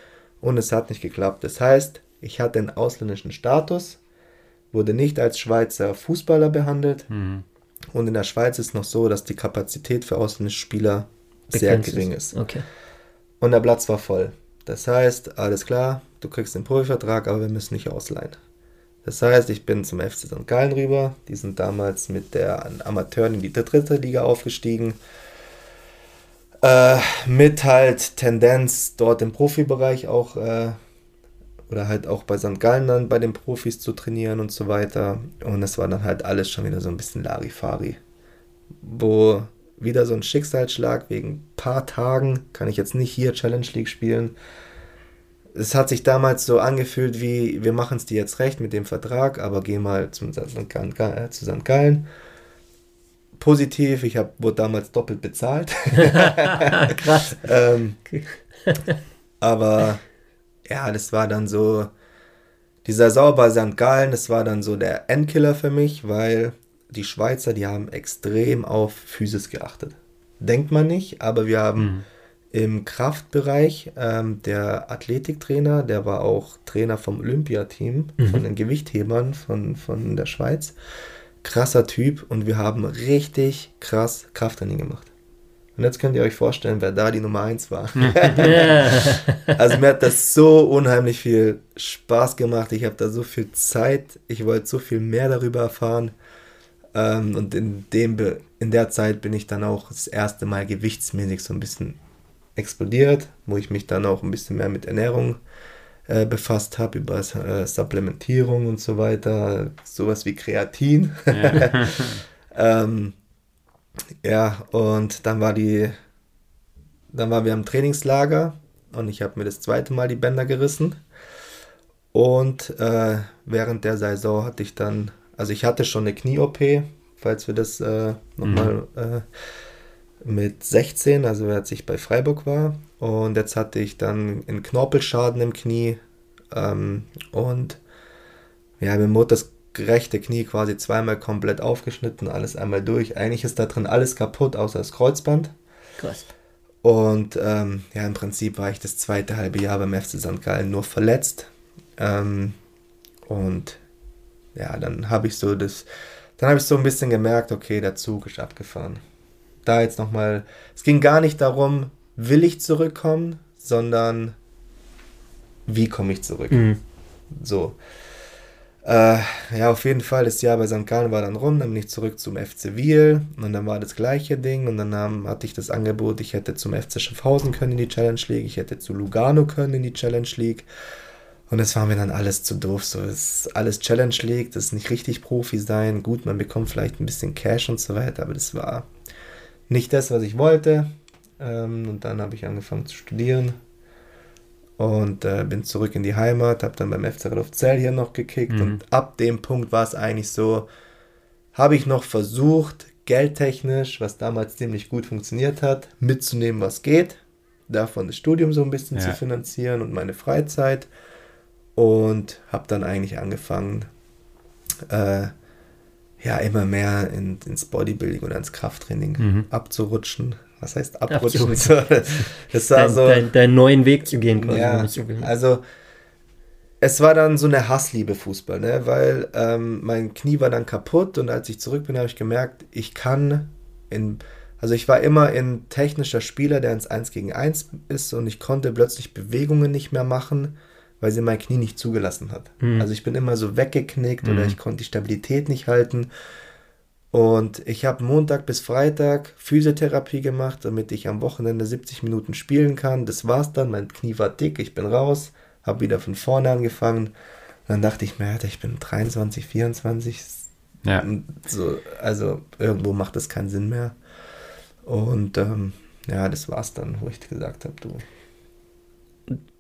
Und es hat nicht geklappt. Das heißt, ich hatte einen ausländischen Status, wurde nicht als Schweizer Fußballer behandelt. Mhm. Und in der Schweiz ist noch so, dass die Kapazität für ausländische Spieler sehr gering ist. Okay. Und der Platz war voll. Das heißt, alles klar, du kriegst den Profivertrag, aber wir müssen nicht ausleihen. Das heißt, ich bin zum FC St. Gallen rüber. Die sind damals mit der Amateuren in die dritte Liga aufgestiegen. Äh, mit halt Tendenz, dort im Profibereich auch äh, oder halt auch bei St. Gallen dann bei den Profis zu trainieren und so weiter. Und es war dann halt alles schon wieder so ein bisschen Larifari. Wo wieder so ein Schicksalsschlag wegen ein paar Tagen kann ich jetzt nicht hier Challenge League spielen. Es hat sich damals so angefühlt wie, wir machen es dir jetzt recht mit dem Vertrag, aber geh mal zum St. Gallen, äh, zu St. Gallen. Positiv, ich hab, wurde damals doppelt bezahlt. Krass. ähm, aber ja, das war dann so, die Saison bei St. Gallen, das war dann so der Endkiller für mich, weil die Schweizer, die haben extrem auf Physis geachtet. Denkt man nicht, aber wir haben mhm. im Kraftbereich ähm, der Athletiktrainer, der war auch Trainer vom Olympiateam, mhm. von den Gewichthebern von, von der Schweiz. Krasser Typ und wir haben richtig krass Krafttraining gemacht. Und jetzt könnt ihr euch vorstellen, wer da die Nummer 1 war. also mir hat das so unheimlich viel Spaß gemacht. Ich habe da so viel Zeit. Ich wollte so viel mehr darüber erfahren. Ähm, und in, dem, in der Zeit bin ich dann auch das erste Mal gewichtsmäßig so ein bisschen explodiert, wo ich mich dann auch ein bisschen mehr mit Ernährung äh, befasst habe, über äh, Supplementierung und so weiter. Sowas wie Kreatin. Ja. ähm, ja, und dann war die, dann waren wir im Trainingslager und ich habe mir das zweite Mal die Bänder gerissen. Und äh, während der Saison hatte ich dann, also ich hatte schon eine Knie-OP, falls wir das äh, nochmal mhm. äh, mit 16, also als ich bei Freiburg war. Und jetzt hatte ich dann einen Knorpelschaden im Knie. Ähm, und ja, mir wurde das rechte Knie quasi zweimal komplett aufgeschnitten, alles einmal durch. Eigentlich ist da drin alles kaputt, außer das Kreuzband. Krass. Und ähm, ja, im Prinzip war ich das zweite halbe Jahr beim FC St. Gallen nur verletzt. Ähm, und ja, dann habe ich so das, dann habe ich so ein bisschen gemerkt, okay, der Zug ist abgefahren. Da jetzt nochmal, es ging gar nicht darum, will ich zurückkommen, sondern wie komme ich zurück. Mhm. So. Äh, ja, auf jeden Fall, das Jahr bei St. Gallen war dann rum, dann bin ich zurück zum FC Wiel und dann war das gleiche Ding und dann haben, hatte ich das Angebot, ich hätte zum FC Schaffhausen können in die Challenge League, ich hätte zu Lugano können in die Challenge League und das war mir dann alles zu doof, so ist alles Challenge League, das ist nicht richtig Profi sein, gut, man bekommt vielleicht ein bisschen Cash und so weiter, aber das war nicht das, was ich wollte ähm, und dann habe ich angefangen zu studieren und äh, bin zurück in die Heimat, habe dann beim FC Zell hier noch gekickt mhm. und ab dem Punkt war es eigentlich so, habe ich noch versucht, geldtechnisch, was damals ziemlich gut funktioniert hat, mitzunehmen, was geht, davon das Studium so ein bisschen ja. zu finanzieren und meine Freizeit und habe dann eigentlich angefangen, äh, ja, immer mehr in, ins Bodybuilding oder ins Krafttraining mhm. abzurutschen was heißt abrutschen? abrutschen. Das war dein, so, dein, deinen neuen Weg zu gehen. Quasi, ja, also es war dann so eine Hassliebe Fußball, ne? weil ähm, mein Knie war dann kaputt und als ich zurück bin, habe ich gemerkt, ich kann in, also ich war immer ein technischer Spieler, der ins 1 gegen 1 ist und ich konnte plötzlich Bewegungen nicht mehr machen, weil sie mein Knie nicht zugelassen hat. Mhm. Also ich bin immer so weggeknickt mhm. oder ich konnte die Stabilität nicht halten und ich habe Montag bis Freitag Physiotherapie gemacht, damit ich am Wochenende 70 Minuten spielen kann. Das war's dann. Mein Knie war dick, ich bin raus, habe wieder von vorne angefangen. Und dann dachte ich mir, ich bin 23, 24. Ja. So, also irgendwo macht das keinen Sinn mehr. Und ähm, ja, das war's dann, wo ich gesagt habe, du,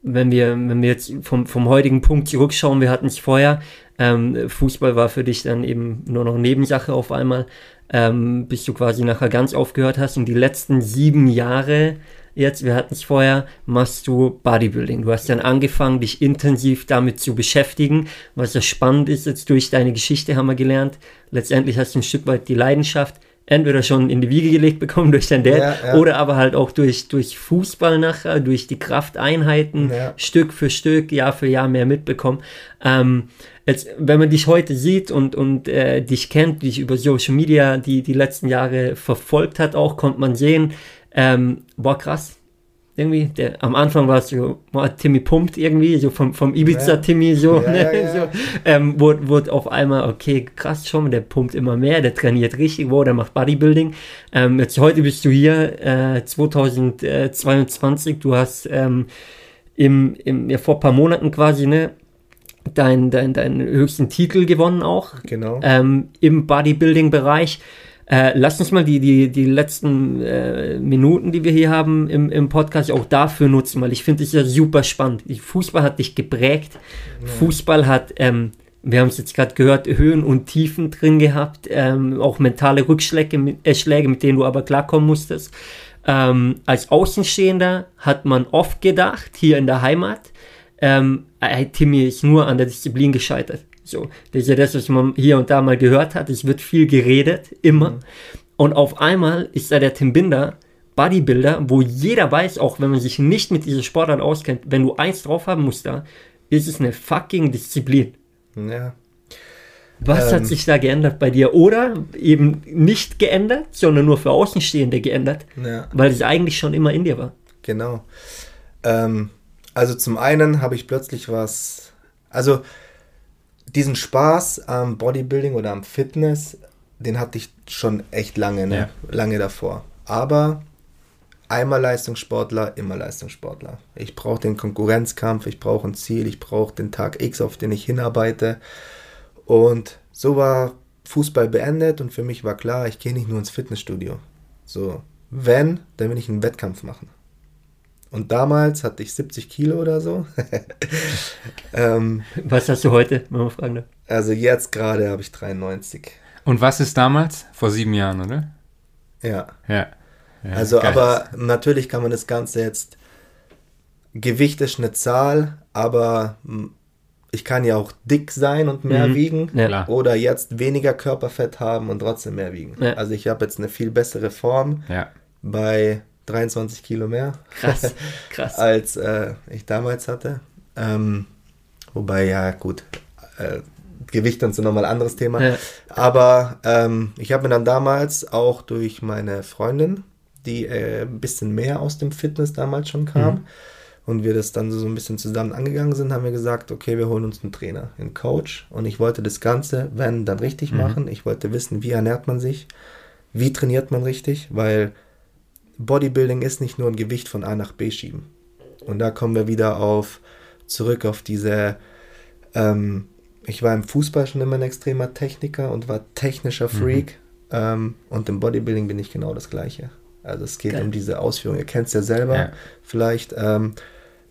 wenn wir, wenn wir jetzt vom, vom heutigen Punkt zurückschauen, wir hatten es vorher, ähm, Fußball war für dich dann eben nur noch Nebensache auf einmal, ähm, bis du quasi nachher ganz aufgehört hast und die letzten sieben Jahre jetzt, wir hatten es vorher, machst du Bodybuilding. Du hast dann angefangen, dich intensiv damit zu beschäftigen, was ja spannend ist, jetzt durch deine Geschichte haben wir gelernt. Letztendlich hast du ein Stück weit die Leidenschaft entweder schon in die Wiege gelegt bekommen durch dein Dad ja, ja. oder aber halt auch durch, durch Fußball nachher, durch die Krafteinheiten, ja. Stück für Stück, Jahr für Jahr mehr mitbekommen. Ähm, Jetzt, wenn man dich heute sieht und, und äh, dich kennt, dich über Social Media die, die letzten Jahre verfolgt hat, auch kommt man sehen, ähm, boah, krass. Irgendwie, der, am Anfang war es so, boah, Timmy pumpt irgendwie, so vom, vom Ibiza-Timmy, so, Ja, ne, ja. so ähm, wurde, wurde auf einmal, okay, krass schon, der pumpt immer mehr, der trainiert richtig, wow, der macht Bodybuilding. Ähm, jetzt heute bist du hier, äh, 2022, du hast ähm, im, im, ja, vor ein paar Monaten quasi, ne, deinen dein, dein höchsten Titel gewonnen auch Genau. ähm, im Bodybuilding-Bereich. Äh, lass uns mal die, die, die letzten äh, Minuten, die wir hier haben im, im Podcast, auch dafür nutzen, weil ich finde es ja super spannend. Fußball hat dich geprägt. Fußball hat, ähm, wir haben es jetzt gerade gehört, Höhen und Tiefen drin gehabt, ähm, auch mentale Rückschläge, mit- äh, Schläge, mit denen du aber klarkommen musstest. Ähm, als Außenstehender hat man oft gedacht, hier in der Heimat, ähm, äh, Timmy ist nur an der Disziplin gescheitert. So, das ist ja das, was man hier und da mal gehört hat. Es wird viel geredet, immer. Und auf einmal ist da der Tim Binder, Bodybuilder, wo jeder weiß, auch wenn man sich nicht mit dieser Sportart auskennt, wenn du eins drauf haben musst da, ist es eine fucking Disziplin. Ja. Was Ähm. hat sich da geändert bei dir? Oder eben nicht geändert, sondern nur für Außenstehende geändert, Ja. weil es eigentlich schon immer in dir war. Genau. Ähm, also zum einen habe ich plötzlich was, also diesen Spaß am Bodybuilding oder am Fitness, den hatte ich schon echt lange, ne? Ja. lange davor. Aber einmal Leistungssportler, immer Leistungssportler. Ich brauche den Konkurrenzkampf, ich brauche ein Ziel, ich brauche den Tag X, auf den ich hinarbeite. Und so war Fußball beendet und für mich war klar, ich gehe nicht nur ins Fitnessstudio. So, wenn, dann will ich einen Wettkampf machen. Und damals hatte ich 70 Kilo oder so. ähm, Was hast du heute, wenn man fragen darf? also jetzt gerade habe ich 93. Und was ist damals? Vor sieben Jahren, oder? Ja. Ja. ja Also, geil. aber natürlich kann man das Ganze jetzt. Gewicht ist eine Zahl, aber ich kann ja auch dick sein und mehr Mhm. wiegen. Ja. Klar. Oder jetzt weniger Körperfett haben und trotzdem mehr wiegen. Ja. Also ich habe jetzt eine viel bessere Form Ja. bei 23 Kilo mehr. Krass, krass. als äh, ich damals hatte. Ähm, wobei, ja, gut, äh, Gewicht und so nochmal ein anderes Thema. Ja. Aber ähm, ich habe mir dann damals auch durch meine Freundin, die äh, ein bisschen mehr aus dem Fitness damals schon kam, und wir das dann so ein bisschen zusammen angegangen sind, haben wir gesagt, okay, wir holen uns einen Trainer, einen Coach. Und ich wollte das Ganze, wenn, dann richtig machen. Ich wollte wissen, wie ernährt man sich, wie trainiert man richtig, weil Bodybuilding ist nicht nur ein Gewicht von A nach B schieben. Und da kommen wir wieder auf zurück auf diese. Ähm, ich war im Fußball schon immer ein extremer Techniker und war technischer Freak. Ähm, und im Bodybuilding bin ich genau das Gleiche. Also es geht Geil. um diese Ausführung. Ihr kennt es ja selber. Ja. Vielleicht. Ähm,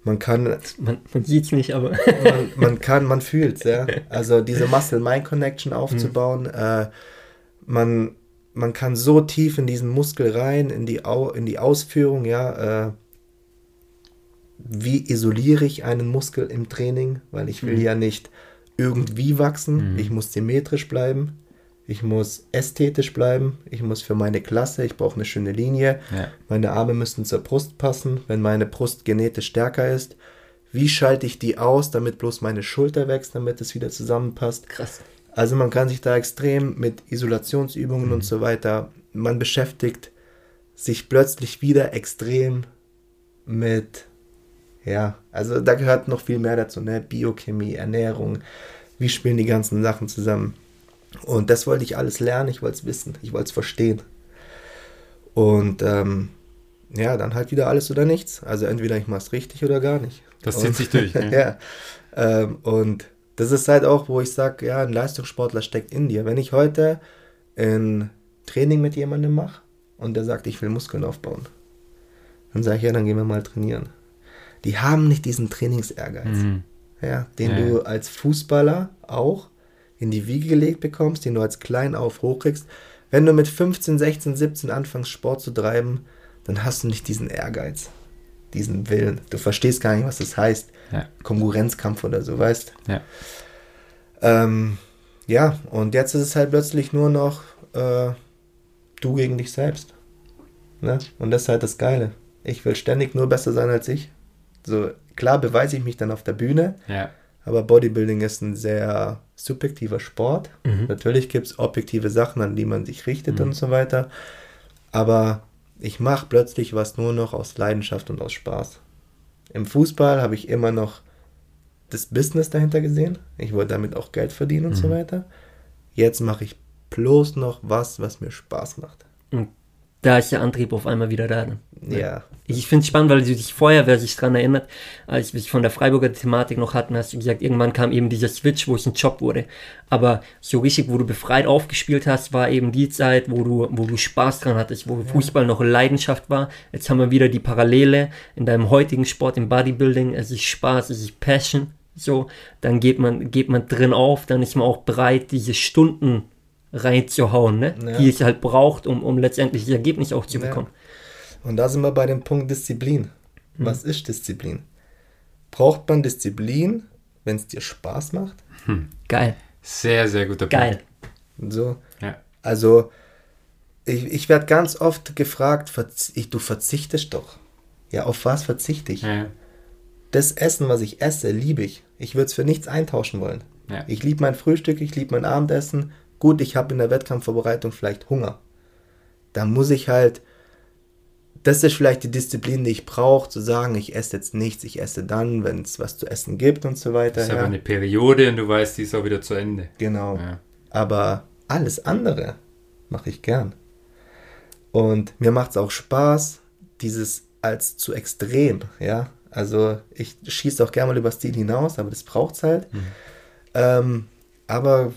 man kann, Man, man sieht es nicht, aber. man, man kann, man fühlt ja. Also diese Muscle-Mind-Connection aufzubauen. Äh, man, man kann so tief in diesen Muskel rein, in die, Au in die Ausführung, ja. Äh, wie isoliere ich einen Muskel im Training? Weil ich will ja nicht irgendwie wachsen. Ich muss symmetrisch bleiben. Ich muss ästhetisch bleiben. Ich muss für meine Klasse, ich brauche eine schöne Linie. Ja. Meine Arme müssen zur Brust passen, wenn meine Brust genetisch stärker ist. Wie schalte ich die aus, damit bloß meine Schulter wächst, damit es wieder zusammenpasst? Krass. Also man kann sich da extrem mit Isolationsübungen und so weiter, man beschäftigt sich plötzlich wieder extrem mit, ja, also da gehört noch viel mehr dazu, ne? Biochemie, Ernährung, wie spielen die ganzen Sachen zusammen. Und das wollte ich alles lernen, ich wollte es wissen, ich wollte es verstehen. Und ähm, ja, dann halt wieder alles oder nichts. Also entweder ich mache es richtig oder gar nicht. Das Und- zieht sich durch. ne? ja. Ähm, und das ist halt auch, wo ich sage, ja, ein Leistungssportler steckt in dir. Wenn ich heute ein Training mit jemandem mache und der sagt, ich will Muskeln aufbauen, dann sage ich, ja, dann gehen wir mal trainieren. Die haben nicht diesen Trainingsehrgeiz, Mhm. ja, den Ja, du als Fußballer auch in die Wiege gelegt bekommst, den du als klein auf hochkriegst. Wenn du mit 15, 16, 17 anfängst, Sport zu treiben, dann hast du nicht diesen Ehrgeiz, diesen Willen. Du verstehst gar nicht, was das heißt. Ja. Konkurrenzkampf oder so, weißt Ja. ähm, ja, und jetzt ist es halt plötzlich nur noch äh, du gegen dich selbst. Ne? Und das ist halt das Geile. Ich will ständig nur besser sein als ich. So, klar beweise ich mich dann auf der Bühne, Ja. aber Bodybuilding ist ein sehr subjektiver Sport. Mhm. Natürlich gibt es objektive Sachen, an die man sich richtet und so weiter. Aber ich mache plötzlich was nur noch aus Leidenschaft und aus Spaß. Im Fußball habe ich immer noch das Business dahinter gesehen. Ich wollte damit auch Geld verdienen und so weiter. Jetzt mache ich bloß noch was, was mir Spaß macht. Und da ist der Antrieb auf einmal wieder da. Ja. Ich finde es spannend, weil du dich vorher, wer sich dran erinnert, als wir es von der Freiburger Thematik noch hatten, hast du gesagt, irgendwann kam eben dieser Switch, wo es ein Job wurde. Aber so richtig, wo du befreit aufgespielt hast, war eben die Zeit, wo du, wo du Spaß dran hattest, wo Fußball noch Leidenschaft war. Jetzt haben wir wieder die Parallele in deinem heutigen Sport, im Bodybuilding. Es ist Spaß, es ist Passion. So, dann geht man, geht man drin auf, dann ist man auch bereit, diese Stunden reinzuhauen, ne? Ja. die es halt braucht, um, um letztendlich das Ergebnis auch zu Ja. bekommen. Und da sind wir bei dem Punkt Disziplin. Was ist Disziplin? Braucht man Disziplin, wenn es dir Spaß macht? Geil, Sehr, sehr guter geil. Punkt. So, Ja. also ich, ich werde ganz oft gefragt, verz ich, du verzichtest doch. Ja, auf was verzichte ich? Ja. Das Essen, was ich esse, liebe ich. Ich würde es für nichts eintauschen wollen. Ja. Ich liebe mein Frühstück, ich liebe mein Abendessen. Gut, ich habe in der Wettkampfvorbereitung vielleicht Hunger. Da muss ich halt, das ist vielleicht die Disziplin, die ich brauche, zu sagen, ich esse jetzt nichts, ich esse dann, wenn es was zu essen gibt und so weiter. Das ist aber ja. eine Periode und du weißt, die ist auch wieder zu Ende. Genau. Ja. Aber alles andere mache ich gern. Und mir macht es auch Spaß, dieses als zu extrem, ja. Also ich schieße auch gerne mal über Stil hinaus, aber das braucht es halt. Ähm, aber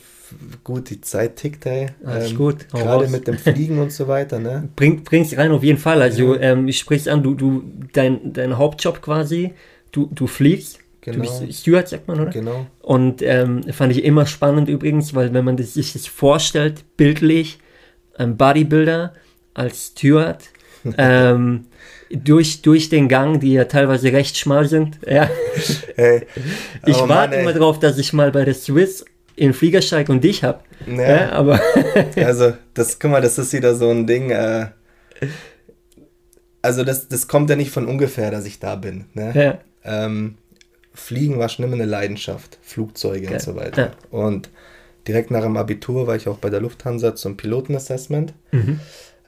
gut, die Zeit tickt, ey. Alles Ähm, gut, Gerade mit dem Fliegen und so weiter, ne? Bring, bring's rein auf jeden Fall. Also ähm, ich sprich's an, du, du, dein, dein Hauptjob quasi, du, du fliegst. Genau. Du bist Steward, sagt man, oder? Genau. Und ähm, fand ich immer spannend übrigens, weil wenn man das, sich das vorstellt, bildlich, ein Bodybuilder als Steward, ähm, durch, durch den Gang, die ja teilweise recht schmal sind, ja. Hey, Ich warte Mann, immer drauf, dass ich mal bei der Swiss in den Flieger steige und dich hab. Ja. Ja, aber Also, das, guck mal, das ist wieder so ein Ding, äh, also das, das kommt ja nicht von ungefähr, dass ich da bin, ne? ja, Ähm, Fliegen war schon immer eine Leidenschaft, Flugzeuge Geil. und so weiter. Ja. Und direkt nach dem Abitur war ich auch bei der Lufthansa zum Pilotenassessment Mhm.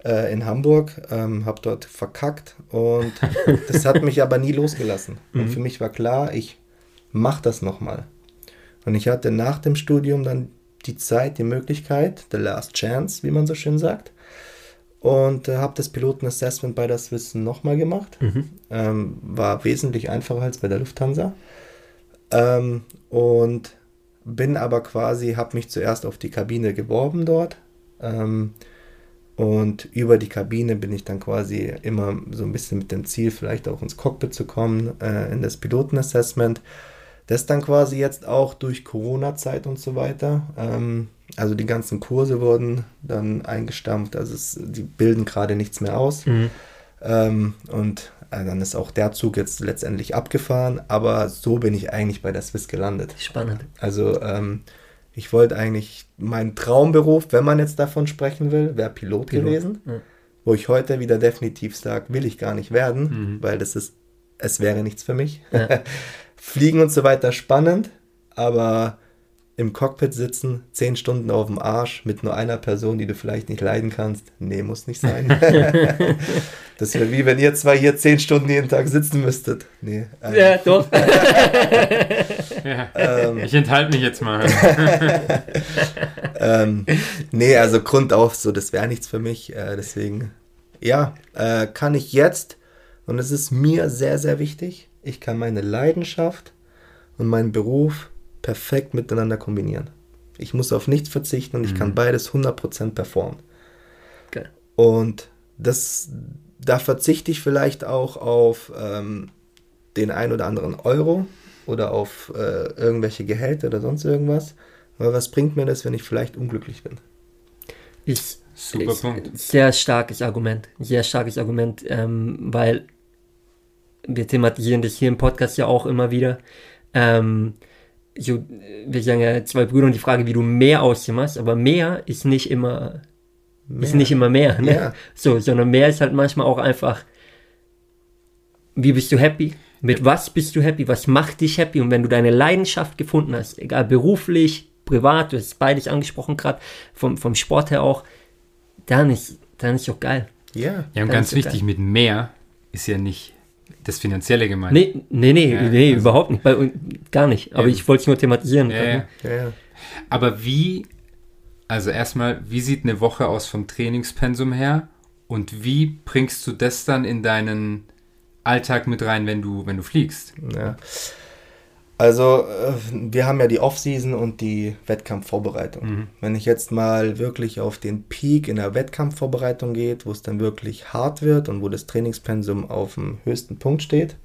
äh, in Hamburg, ähm, habe dort verkackt und das hat mich aber nie losgelassen. Mhm. Und für mich war klar, ich mache das nochmal. Und ich hatte nach dem Studium dann die Zeit, die Möglichkeit, the last chance, wie man so schön sagt. Und äh, habe das Pilotenassessment bei der Swiss nochmal gemacht. Mhm. Ähm, war wesentlich einfacher als bei der Lufthansa. Ähm, und bin aber quasi, habe mich zuerst auf die Kabine geworben dort. Ähm, und über die Kabine bin ich dann quasi immer so ein bisschen mit dem Ziel, vielleicht auch ins Cockpit zu kommen, äh, in das Pilotenassessment. Das dann quasi jetzt auch durch Corona-Zeit und so weiter. Ähm, also die ganzen Kurse wurden dann eingestampft, also es, die bilden gerade nichts mehr aus. Mhm. Ähm, und äh, dann ist auch der Zug jetzt letztendlich abgefahren, aber so bin ich eigentlich bei der Swiss gelandet. spannend. Also ähm, ich wollte eigentlich, mein Traumberuf, wenn man jetzt davon sprechen will, wäre Pilot, Pilot, gewesen. ja. Wo ich heute wieder definitiv sage, will ich gar nicht werden, weil das ist, es wäre nichts für mich. Ja. Fliegen und so weiter spannend, aber im Cockpit sitzen, zehn Stunden auf dem Arsch mit nur einer Person, die du vielleicht nicht leiden kannst, nee, muss nicht sein. das wäre wie wenn ihr zwei hier zehn Stunden jeden Tag sitzen müsstet. Nee. ähm, Ja, doch. Ja. Ähm, Ich enthalte mich jetzt mal. ähm, nee, also Grund auf, so, das wäre nichts für mich. Äh, deswegen, ja, äh, kann ich jetzt, und es ist mir sehr, sehr wichtig, ich kann meine Leidenschaft und meinen Beruf perfekt miteinander kombinieren. Ich muss auf nichts verzichten und ich kann beides 100% performen. Geil. Und das, da verzichte ich vielleicht auch auf ähm, den ein oder anderen Euro oder auf äh, irgendwelche Gehälter oder sonst irgendwas. Aber was bringt mir das, wenn ich vielleicht unglücklich bin? Ist, Super ist Punkt. Sehr starkes Argument. Sehr starkes Argument, ähm, weil wir thematisieren das hier im Podcast ja auch immer wieder. Ähm, so, wir sagen ja zwei Brüder und die Frage, wie du mehr aus dir machst, aber mehr ist nicht immer, ist nicht immer mehr. Ne? Ja. So, sondern mehr ist halt manchmal auch einfach, wie bist du happy? Mit was bist du happy? Was macht dich happy? Und wenn du deine Leidenschaft gefunden hast, egal beruflich, privat, du hast beides angesprochen gerade, vom, vom Sport her auch, dann ist, dann ist auch geil. Ja. Ja, und Dann ganz wichtig, geil. mit mehr ist ja nicht das Finanzielle gemeint. Nee, nee, nee, Ja, nee also- überhaupt nicht. Bei, gar nicht. Aber Eben. ich wollte es nur thematisieren. Ja, ja. Ja, ja. Aber wie, also erstmal, wie sieht eine Woche aus vom Trainingspensum her und wie bringst du das dann in deinen Alltag mit rein, wenn du, wenn du fliegst? Ja. Also, äh, wir haben ja die Off-Season und die Wettkampfvorbereitung. Wenn ich jetzt mal wirklich auf den Peak in der Wettkampfvorbereitung geht, wo es dann wirklich hart wird und wo das Trainingspensum auf dem höchsten Punkt steht,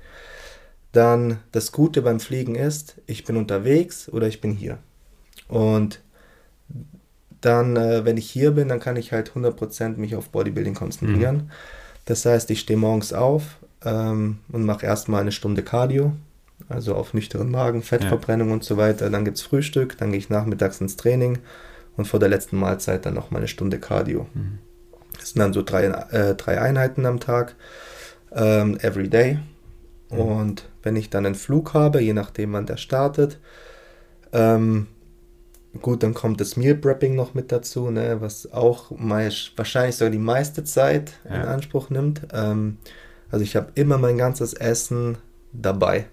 dann das Gute beim Fliegen ist, ich bin unterwegs oder ich bin hier. Und dann, äh, wenn ich hier bin, dann kann ich halt 100% mich auf Bodybuilding konzentrieren. Das heißt, ich stehe morgens auf ähm, und mache erstmal eine Stunde Cardio, also auf nüchteren Magen, Fettverbrennung und so weiter. Dann gibt es Frühstück, dann gehe ich nachmittags ins Training und vor der letzten Mahlzeit dann noch mal eine Stunde Cardio. Das sind dann so drei, äh, drei Einheiten am Tag, ähm, every day. Und wenn ich dann einen Flug habe, je nachdem wann der startet, ähm, gut, dann kommt das Meal Prepping noch mit dazu, ne, was auch wahrscheinlich sogar die meiste Zeit in Ja. Anspruch nimmt. Ähm, also ich habe immer mein ganzes Essen dabei.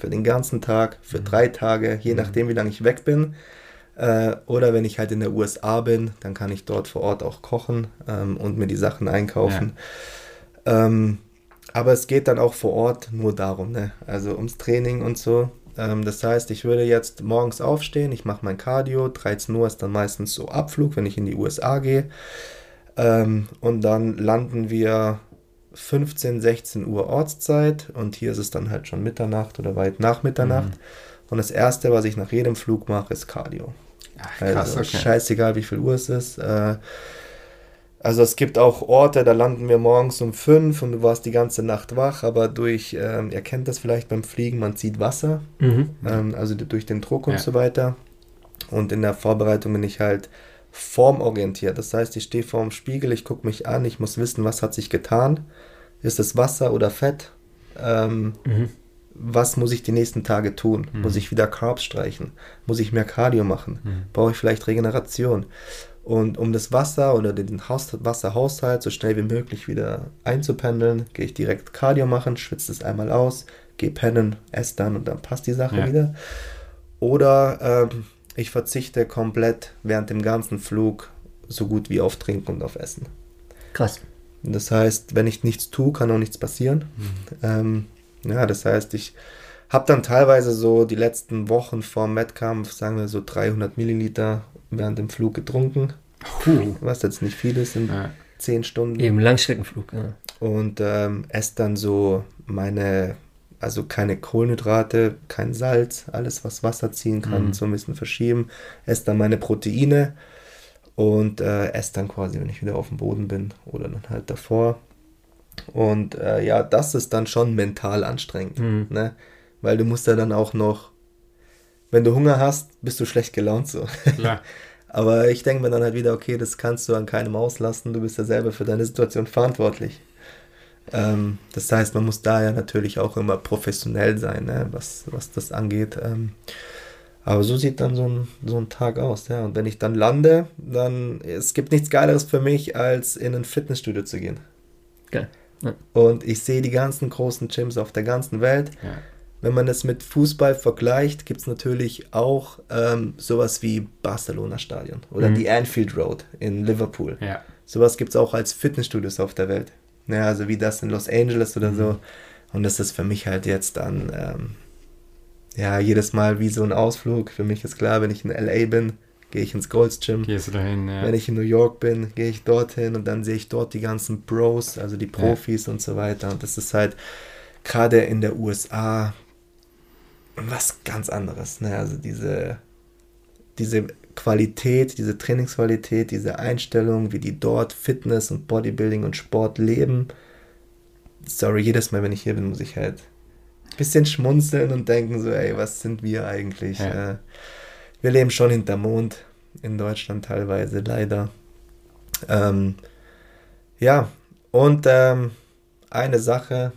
Für den ganzen Tag, für drei Tage, je nachdem, wie lange ich weg bin. Äh, oder wenn ich halt in der USA bin, dann kann ich dort vor Ort auch kochen ähm, und mir die Sachen einkaufen. Ähm, aber es geht dann auch vor Ort nur darum, ne? also ums Training und so. Ähm, das heißt, ich würde jetzt morgens aufstehen, ich mache mein Cardio, 13 Uhr ist dann meistens so Abflug, wenn ich in die USA gehe. Ähm, und dann landen wir 15, 16 Uhr Ortszeit und hier ist es dann halt schon Mitternacht oder weit nach Mitternacht. Und das Erste, was ich nach jedem Flug mache, ist Cardio. Ach, krass, Also okay. scheißegal, wie viel Uhr es ist. Äh, also es gibt auch Orte, da landen wir morgens um fünf und du warst die ganze Nacht wach, aber durch, ähm, ihr kennt das vielleicht beim Fliegen, man zieht Wasser, Mhm. ähm, also durch den Druck und Ja. so weiter. Und in der Vorbereitung bin ich halt formorientiert. Das heißt, ich stehe vor dem Spiegel, ich gucke mich an, ich muss wissen, was hat sich getan. Ist es Wasser oder Fett? Ähm, Mhm. was muss ich die nächsten Tage tun? Muss ich wieder Carbs streichen? Muss ich mehr Cardio machen? Brauche ich vielleicht Regeneration? Und um das Wasser oder den Haus Wasserhaushalt so schnell wie möglich wieder einzupendeln, gehe ich direkt Cardio machen, schwitze es einmal aus, gehe pennen, esse dann und dann passt die Sache Ja. wieder. Oder ähm, ich verzichte komplett während dem ganzen Flug so gut wie auf Trinken und auf Essen. Krass. Das heißt, wenn ich nichts tue, kann auch nichts passieren. Ähm, ja, das heißt, ich habe dann teilweise so die letzten Wochen vor dem Wettkampf, sagen wir so 300 Milliliter während dem Flug getrunken, Puh. was jetzt nicht viel ist in Ja. 10 Stunden. Eben Langstreckenflug. Ja. Und ähm, esse dann so meine, also keine Kohlenhydrate, kein Salz, alles was Wasser ziehen kann, Mhm. so ein bisschen verschieben. Esse dann meine Proteine und äh, esse dann quasi, wenn ich wieder auf dem Boden bin oder dann halt davor. Und äh, ja, das ist dann schon mental anstrengend, Mhm. ne? Weil du musst ja dann auch noch, wenn du Hunger hast, bist du schlecht gelaunt so. Klar. Aber ich denke mir dann halt wieder, okay, das kannst du an keinem auslassen, du bist ja selber für deine Situation verantwortlich. Ähm, das heißt, man muss da ja natürlich auch immer professionell sein, ne, was, was das angeht. Ähm, aber so sieht dann so ein, so ein Tag aus, ja. Und wenn ich dann lande, dann, es gibt nichts Geileres für mich, als in ein Fitnessstudio zu gehen. Geil. Ja. Und ich sehe die ganzen großen Gyms auf der ganzen Welt. Ja. Wenn man das mit Fußball vergleicht, gibt es natürlich auch ähm, sowas wie Barcelona Stadion oder Mhm. die Anfield Road in Liverpool. ja. Sowas gibt es auch als Fitnessstudios auf der Welt. Ja, also wie das in Los Angeles oder so. Und das ist für mich halt jetzt dann, ähm, ja, jedes Mal wie so ein Ausflug. Für mich ist klar, wenn ich in LA bin, gehe ich ins Gold's Gym. Gehst du dahin, ja. Wenn ich in New York bin, gehe ich dorthin und dann sehe ich dort die ganzen Pros, also die Profis und so weiter. Und das ist halt gerade in der USA was ganz anderes. Ne? Also diese, diese Qualität, diese Trainingsqualität, diese Einstellung, wie die dort Fitness und Bodybuilding und Sport leben. Sorry, jedes Mal, wenn ich hier bin, muss ich halt ein bisschen schmunzeln und denken so, ey, was sind wir eigentlich? Ja. Äh, wir leben schon hinterm Mond, in Deutschland teilweise, leider. Ähm, ja, und ähm, eine Sache,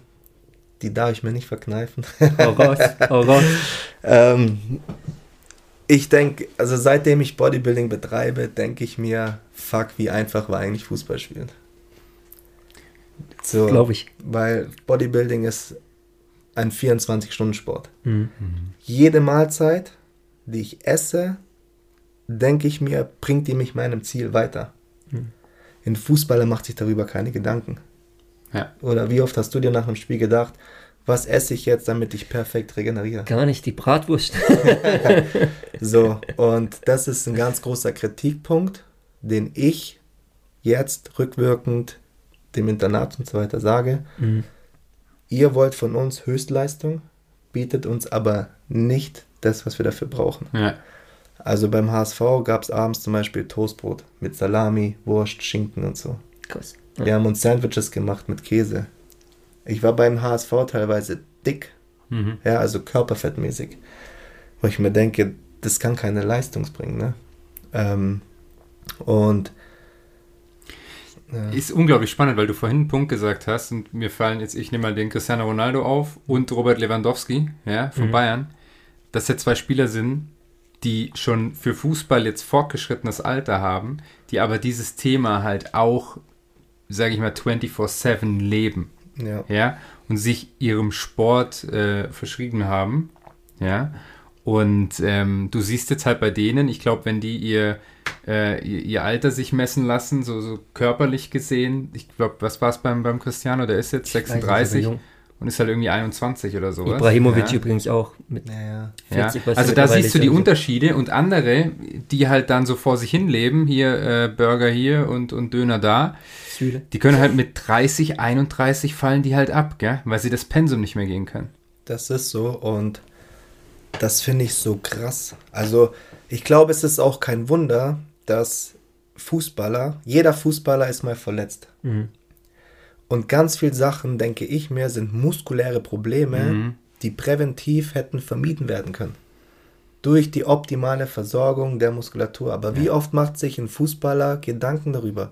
die darf ich mir nicht verkneifen. Oh raus, oh raus. ähm, ich denke, also seitdem ich Bodybuilding betreibe, denke ich mir, fuck, wie einfach war eigentlich Fußball spielen. So, Glaube ich. Weil Bodybuilding ist ein 24-Stunden-Sport. Mhm. Jede Mahlzeit, die ich esse, denke ich mir, bringt die mich meinem Ziel weiter. Mhm. Ein Fußballer macht sich darüber keine Gedanken. Ja. Oder wie oft hast du dir nach einem Spiel gedacht, was esse ich jetzt, damit ich perfekt regeneriere? Gar nicht, die Bratwurst. So, und das ist ein ganz großer Kritikpunkt, den ich jetzt rückwirkend dem Internat und so weiter sage. Mhm. Ihr wollt von uns Höchstleistung, bietet uns aber nicht das, was wir dafür brauchen. Ja. Also beim HSV gab es abends zum Beispiel Toastbrot mit Salami, Wurst, Schinken und so. Krass. Wir haben uns Sandwiches gemacht mit Käse. Ich war beim HSV teilweise dick, Mhm. ja, also körperfettmäßig. Wo ich mir denke, das kann keine Leistung bringen, ne? Ähm, und ja, Ist unglaublich spannend, weil du vorhin einen Punkt gesagt hast und mir fallen jetzt, ich nehme mal den Cristiano Ronaldo auf und Robert Lewandowski, ja, von Mhm. Bayern, dass ja zwei Spieler sind, die schon für Fußball jetzt fortgeschrittenes Alter haben, die aber dieses Thema halt auch, sage ich mal, 24-7 leben, ja, ja, und sich ihrem Sport äh, verschrieben haben, ja, und ähm, du siehst jetzt halt bei denen, ich glaube, wenn die ihr, äh, ihr, ihr Alter sich messen lassen, so, so körperlich gesehen, ich glaube, was war es beim, beim Cristiano, der ist jetzt Ich weiß nicht, 36 aber jung. und ist halt irgendwie 21 oder sowas. Ibrahimovic ja. übrigens auch mit ja, ja. 40, Ja, was also da siehst du die so. Unterschiede und andere, die halt dann so vor sich hin leben, hier äh, Burger hier und, und Döner da, Süle. die können halt mit 30, 31 fallen die halt ab, gell? weil sie das Pensum nicht mehr gehen können. Das ist so und das finde ich so krass. Also ich glaube, es ist auch kein Wunder, dass Fußballer, jeder Fußballer ist mal verletzt. Mhm. Und ganz viele Sachen, denke ich mir, sind muskuläre Probleme, Mhm. die präventiv hätten vermieden werden können. Durch die optimale Versorgung der Muskulatur. Aber wie oft macht sich ein Fußballer Gedanken darüber?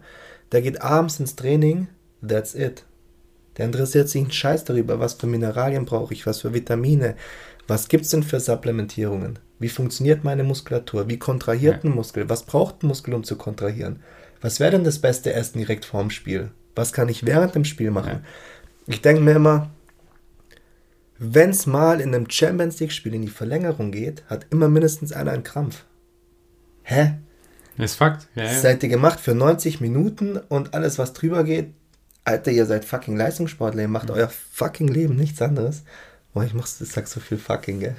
Der geht abends ins Training, that's it. Der interessiert sich einen Scheiß darüber, was für Mineralien brauche ich, was für Vitamine, was gibt es denn für Supplementierungen? Wie funktioniert meine Muskulatur? Wie kontrahiert ein Muskel? Was braucht ein Muskel, um zu kontrahieren? Was wäre denn das beste Essen direkt vorm Spiel? Was kann ich während dem Spiel machen? Ich denke mir immer, wenn es mal in einem Champions League-Spiel in die Verlängerung geht, hat immer mindestens einer einen Krampf. Hä? Das ist Fakt. Ja, ja. Seid ihr gemacht für 90 Minuten und alles, was drüber geht? Alter, ihr seid fucking Leistungssportler, ihr macht euer fucking Leben nichts anderes. Boah, ich, mach's, ich sag so viel fucking, gell?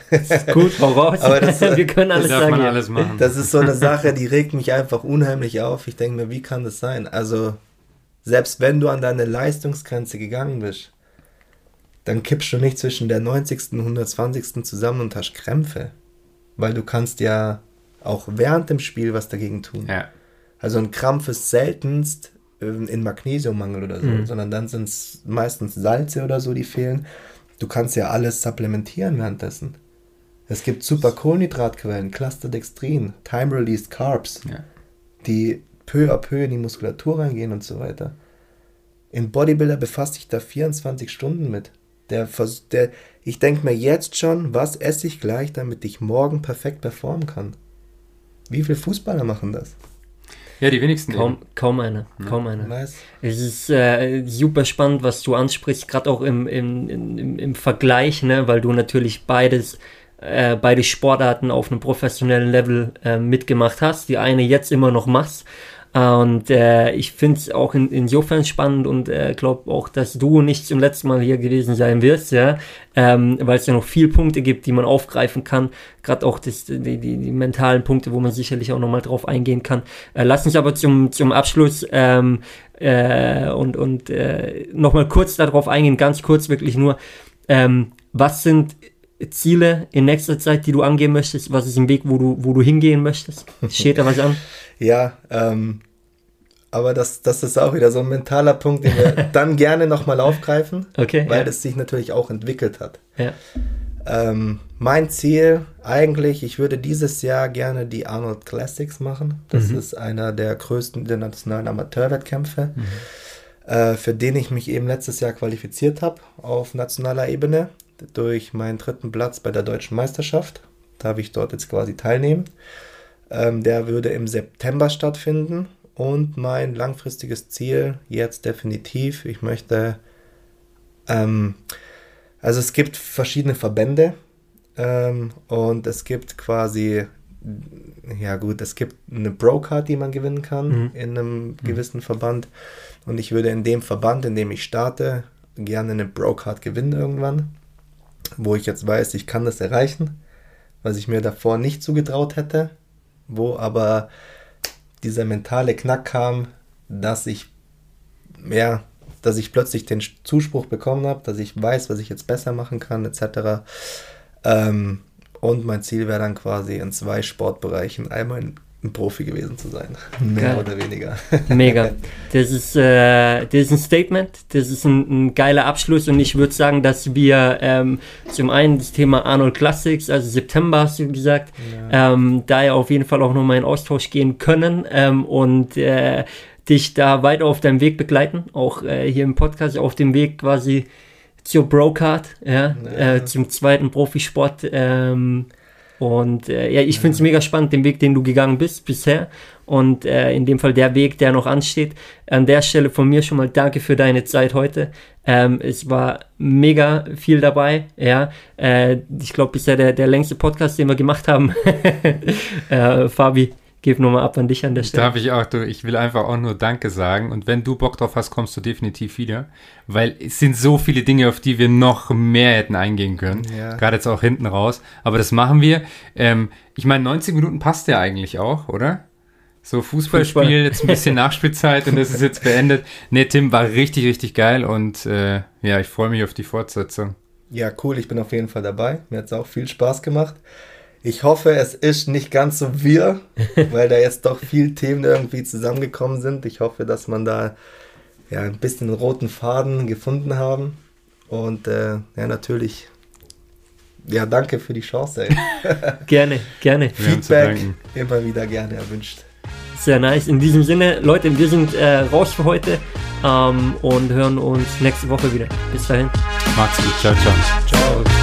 Gut, hau raus. Aber das- Wir können alles darf sagen. man ja. alles machen. Das ist so eine Sache, die regt mich einfach unheimlich auf. Ich denke mir, wie kann das sein? Also, selbst wenn du an deine Leistungsgrenze gegangen bist, dann kippst du nicht zwischen der 90. und 120. zusammen und hast Krämpfe. Weil du kannst ja auch während dem Spiel was dagegen tun. ja. Also ein Krampf ist seltenst ähm, in Magnesiummangel oder so, Mhm. sondern dann sind es meistens Salze oder so, die fehlen. Du kannst ja alles supplementieren währenddessen. Es gibt super Kohlenhydratquellen, Clusterdextrin, Time-Released Carbs, Ja. die peu à peu in die Muskulatur reingehen und so weiter. Ein Bodybuilder befasst sich da 24 Stunden mit. Der, der, ich denke mir jetzt schon, was esse ich gleich, damit ich morgen perfekt performen kann. Wie viele Fußballer machen das? ja, die wenigsten. Kaum, eben. kaum einer, kaum einer. Weiß. Es ist äh, super spannend, was du ansprichst, gerade auch im, im, im, im Vergleich, ne? weil du natürlich beides, äh, beide Sportarten auf einem professionellen Level äh, mitgemacht hast. Die eine jetzt immer noch machst. Und äh, ich finde es auch in, insofern spannend und äh, glaube auch, dass du nicht zum letzten Mal hier gewesen sein wirst, ja, ähm, weil es ja noch viel Punkte gibt, die man aufgreifen kann, gerade auch das, die, die, die mentalen Punkte, wo man sicherlich auch nochmal drauf eingehen kann. Äh, lass uns aber zum, zum Abschluss ähm, äh, und, und äh, nochmal kurz darauf eingehen, ganz kurz wirklich nur, ähm, was sind Ziele in nächster Zeit, die du angehen möchtest? Was ist im Weg, wo du, wo du hingehen möchtest? Steht da was an? Ja, ähm, aber das, das ist auch wieder so ein mentaler Punkt, den wir dann gerne nochmal aufgreifen, Okay. weil ja. das sich natürlich auch entwickelt hat. ja. Ähm, mein Ziel eigentlich, ich würde dieses Jahr gerne die Arnold Classics machen. Das Mhm. ist einer der größten internationalen Amateurwettkämpfe. äh, für den ich mich eben letztes Jahr qualifiziert habe auf nationaler Ebene durch meinen dritten Platz bei der deutschen Meisterschaft. Darf ich dort jetzt quasi teilnehmen. Ähm, der würde im September stattfinden und mein langfristiges Ziel jetzt definitiv, ich möchte, ähm, also es gibt verschiedene Verbände ähm, und es gibt quasi, ja gut, es gibt eine Pro-Card, die man gewinnen kann mhm. in einem mhm. gewissen Verband und ich würde in dem Verband, in dem ich starte, gerne eine Pro-Card gewinnen irgendwann, wo ich jetzt weiß, ich kann das erreichen, was ich mir davor nicht zugetraut hätte, wo aber dieser mentale Knack kam, dass ich ja, dass ich plötzlich den Zuspruch bekommen habe, dass ich weiß, was ich jetzt besser machen kann, etc. Ähm, und mein Ziel wäre dann quasi in zwei Sportbereichen einmal in ein Profi gewesen zu sein. Mehr oder weniger. Mega. Das ist, äh, das ist ein Statement, das ist ein, ein geiler Abschluss und ich würde sagen, dass wir ähm, zum einen das Thema Arnold Classics, also September hast du gesagt, ja. ähm, da ja auf jeden Fall auch nochmal in Austausch gehen können ähm, und äh, dich da weiter auf deinem Weg begleiten, auch äh, hier im Podcast auf dem Weg quasi zur Brocard, ja, ja. Äh, zum zweiten Profisport. Ähm, und äh, ja, ich finde es mega spannend, den Weg, den du gegangen bist bisher. Und äh, in dem Fall der Weg, der noch ansteht. An der Stelle von mir schon mal danke für deine Zeit heute. Ähm, es war mega viel dabei. Ja, äh, ich glaube, bisher der, der längste Podcast, den wir gemacht haben. äh, Fabi, gebe nochmal ab an dich an der Stelle. Darf ich auch, du, ich will einfach auch nur Danke sagen. Und wenn du Bock drauf hast, kommst du definitiv wieder. Weil es sind so viele Dinge, auf die wir noch mehr hätten eingehen können. Ja. Gerade jetzt auch hinten raus. Aber das machen wir. Ähm, ich meine, 90 Minuten passt ja eigentlich auch, oder? So Fußballspiel, Fußball. jetzt ein bisschen Nachspielzeit und das ist jetzt beendet. Nee, Tim war richtig, richtig geil und äh, ja, ich freue mich auf die Fortsetzung. Ja, cool, ich bin auf jeden Fall dabei. Mir hat es auch viel Spaß gemacht. Ich hoffe, es ist nicht ganz so wir, weil da jetzt doch viele Themen irgendwie zusammengekommen sind. Ich hoffe, dass man da ja, ein bisschen roten Faden gefunden haben. Und äh, ja, natürlich, ja, danke für die Chance. gerne, gerne. Feedback immer wieder gerne erwünscht. Sehr nice. In diesem Sinne, Leute, wir sind äh, raus für heute ähm, und hören uns nächste Woche wieder. Bis dahin. Macht's gut. Ciao, ciao. Ciao.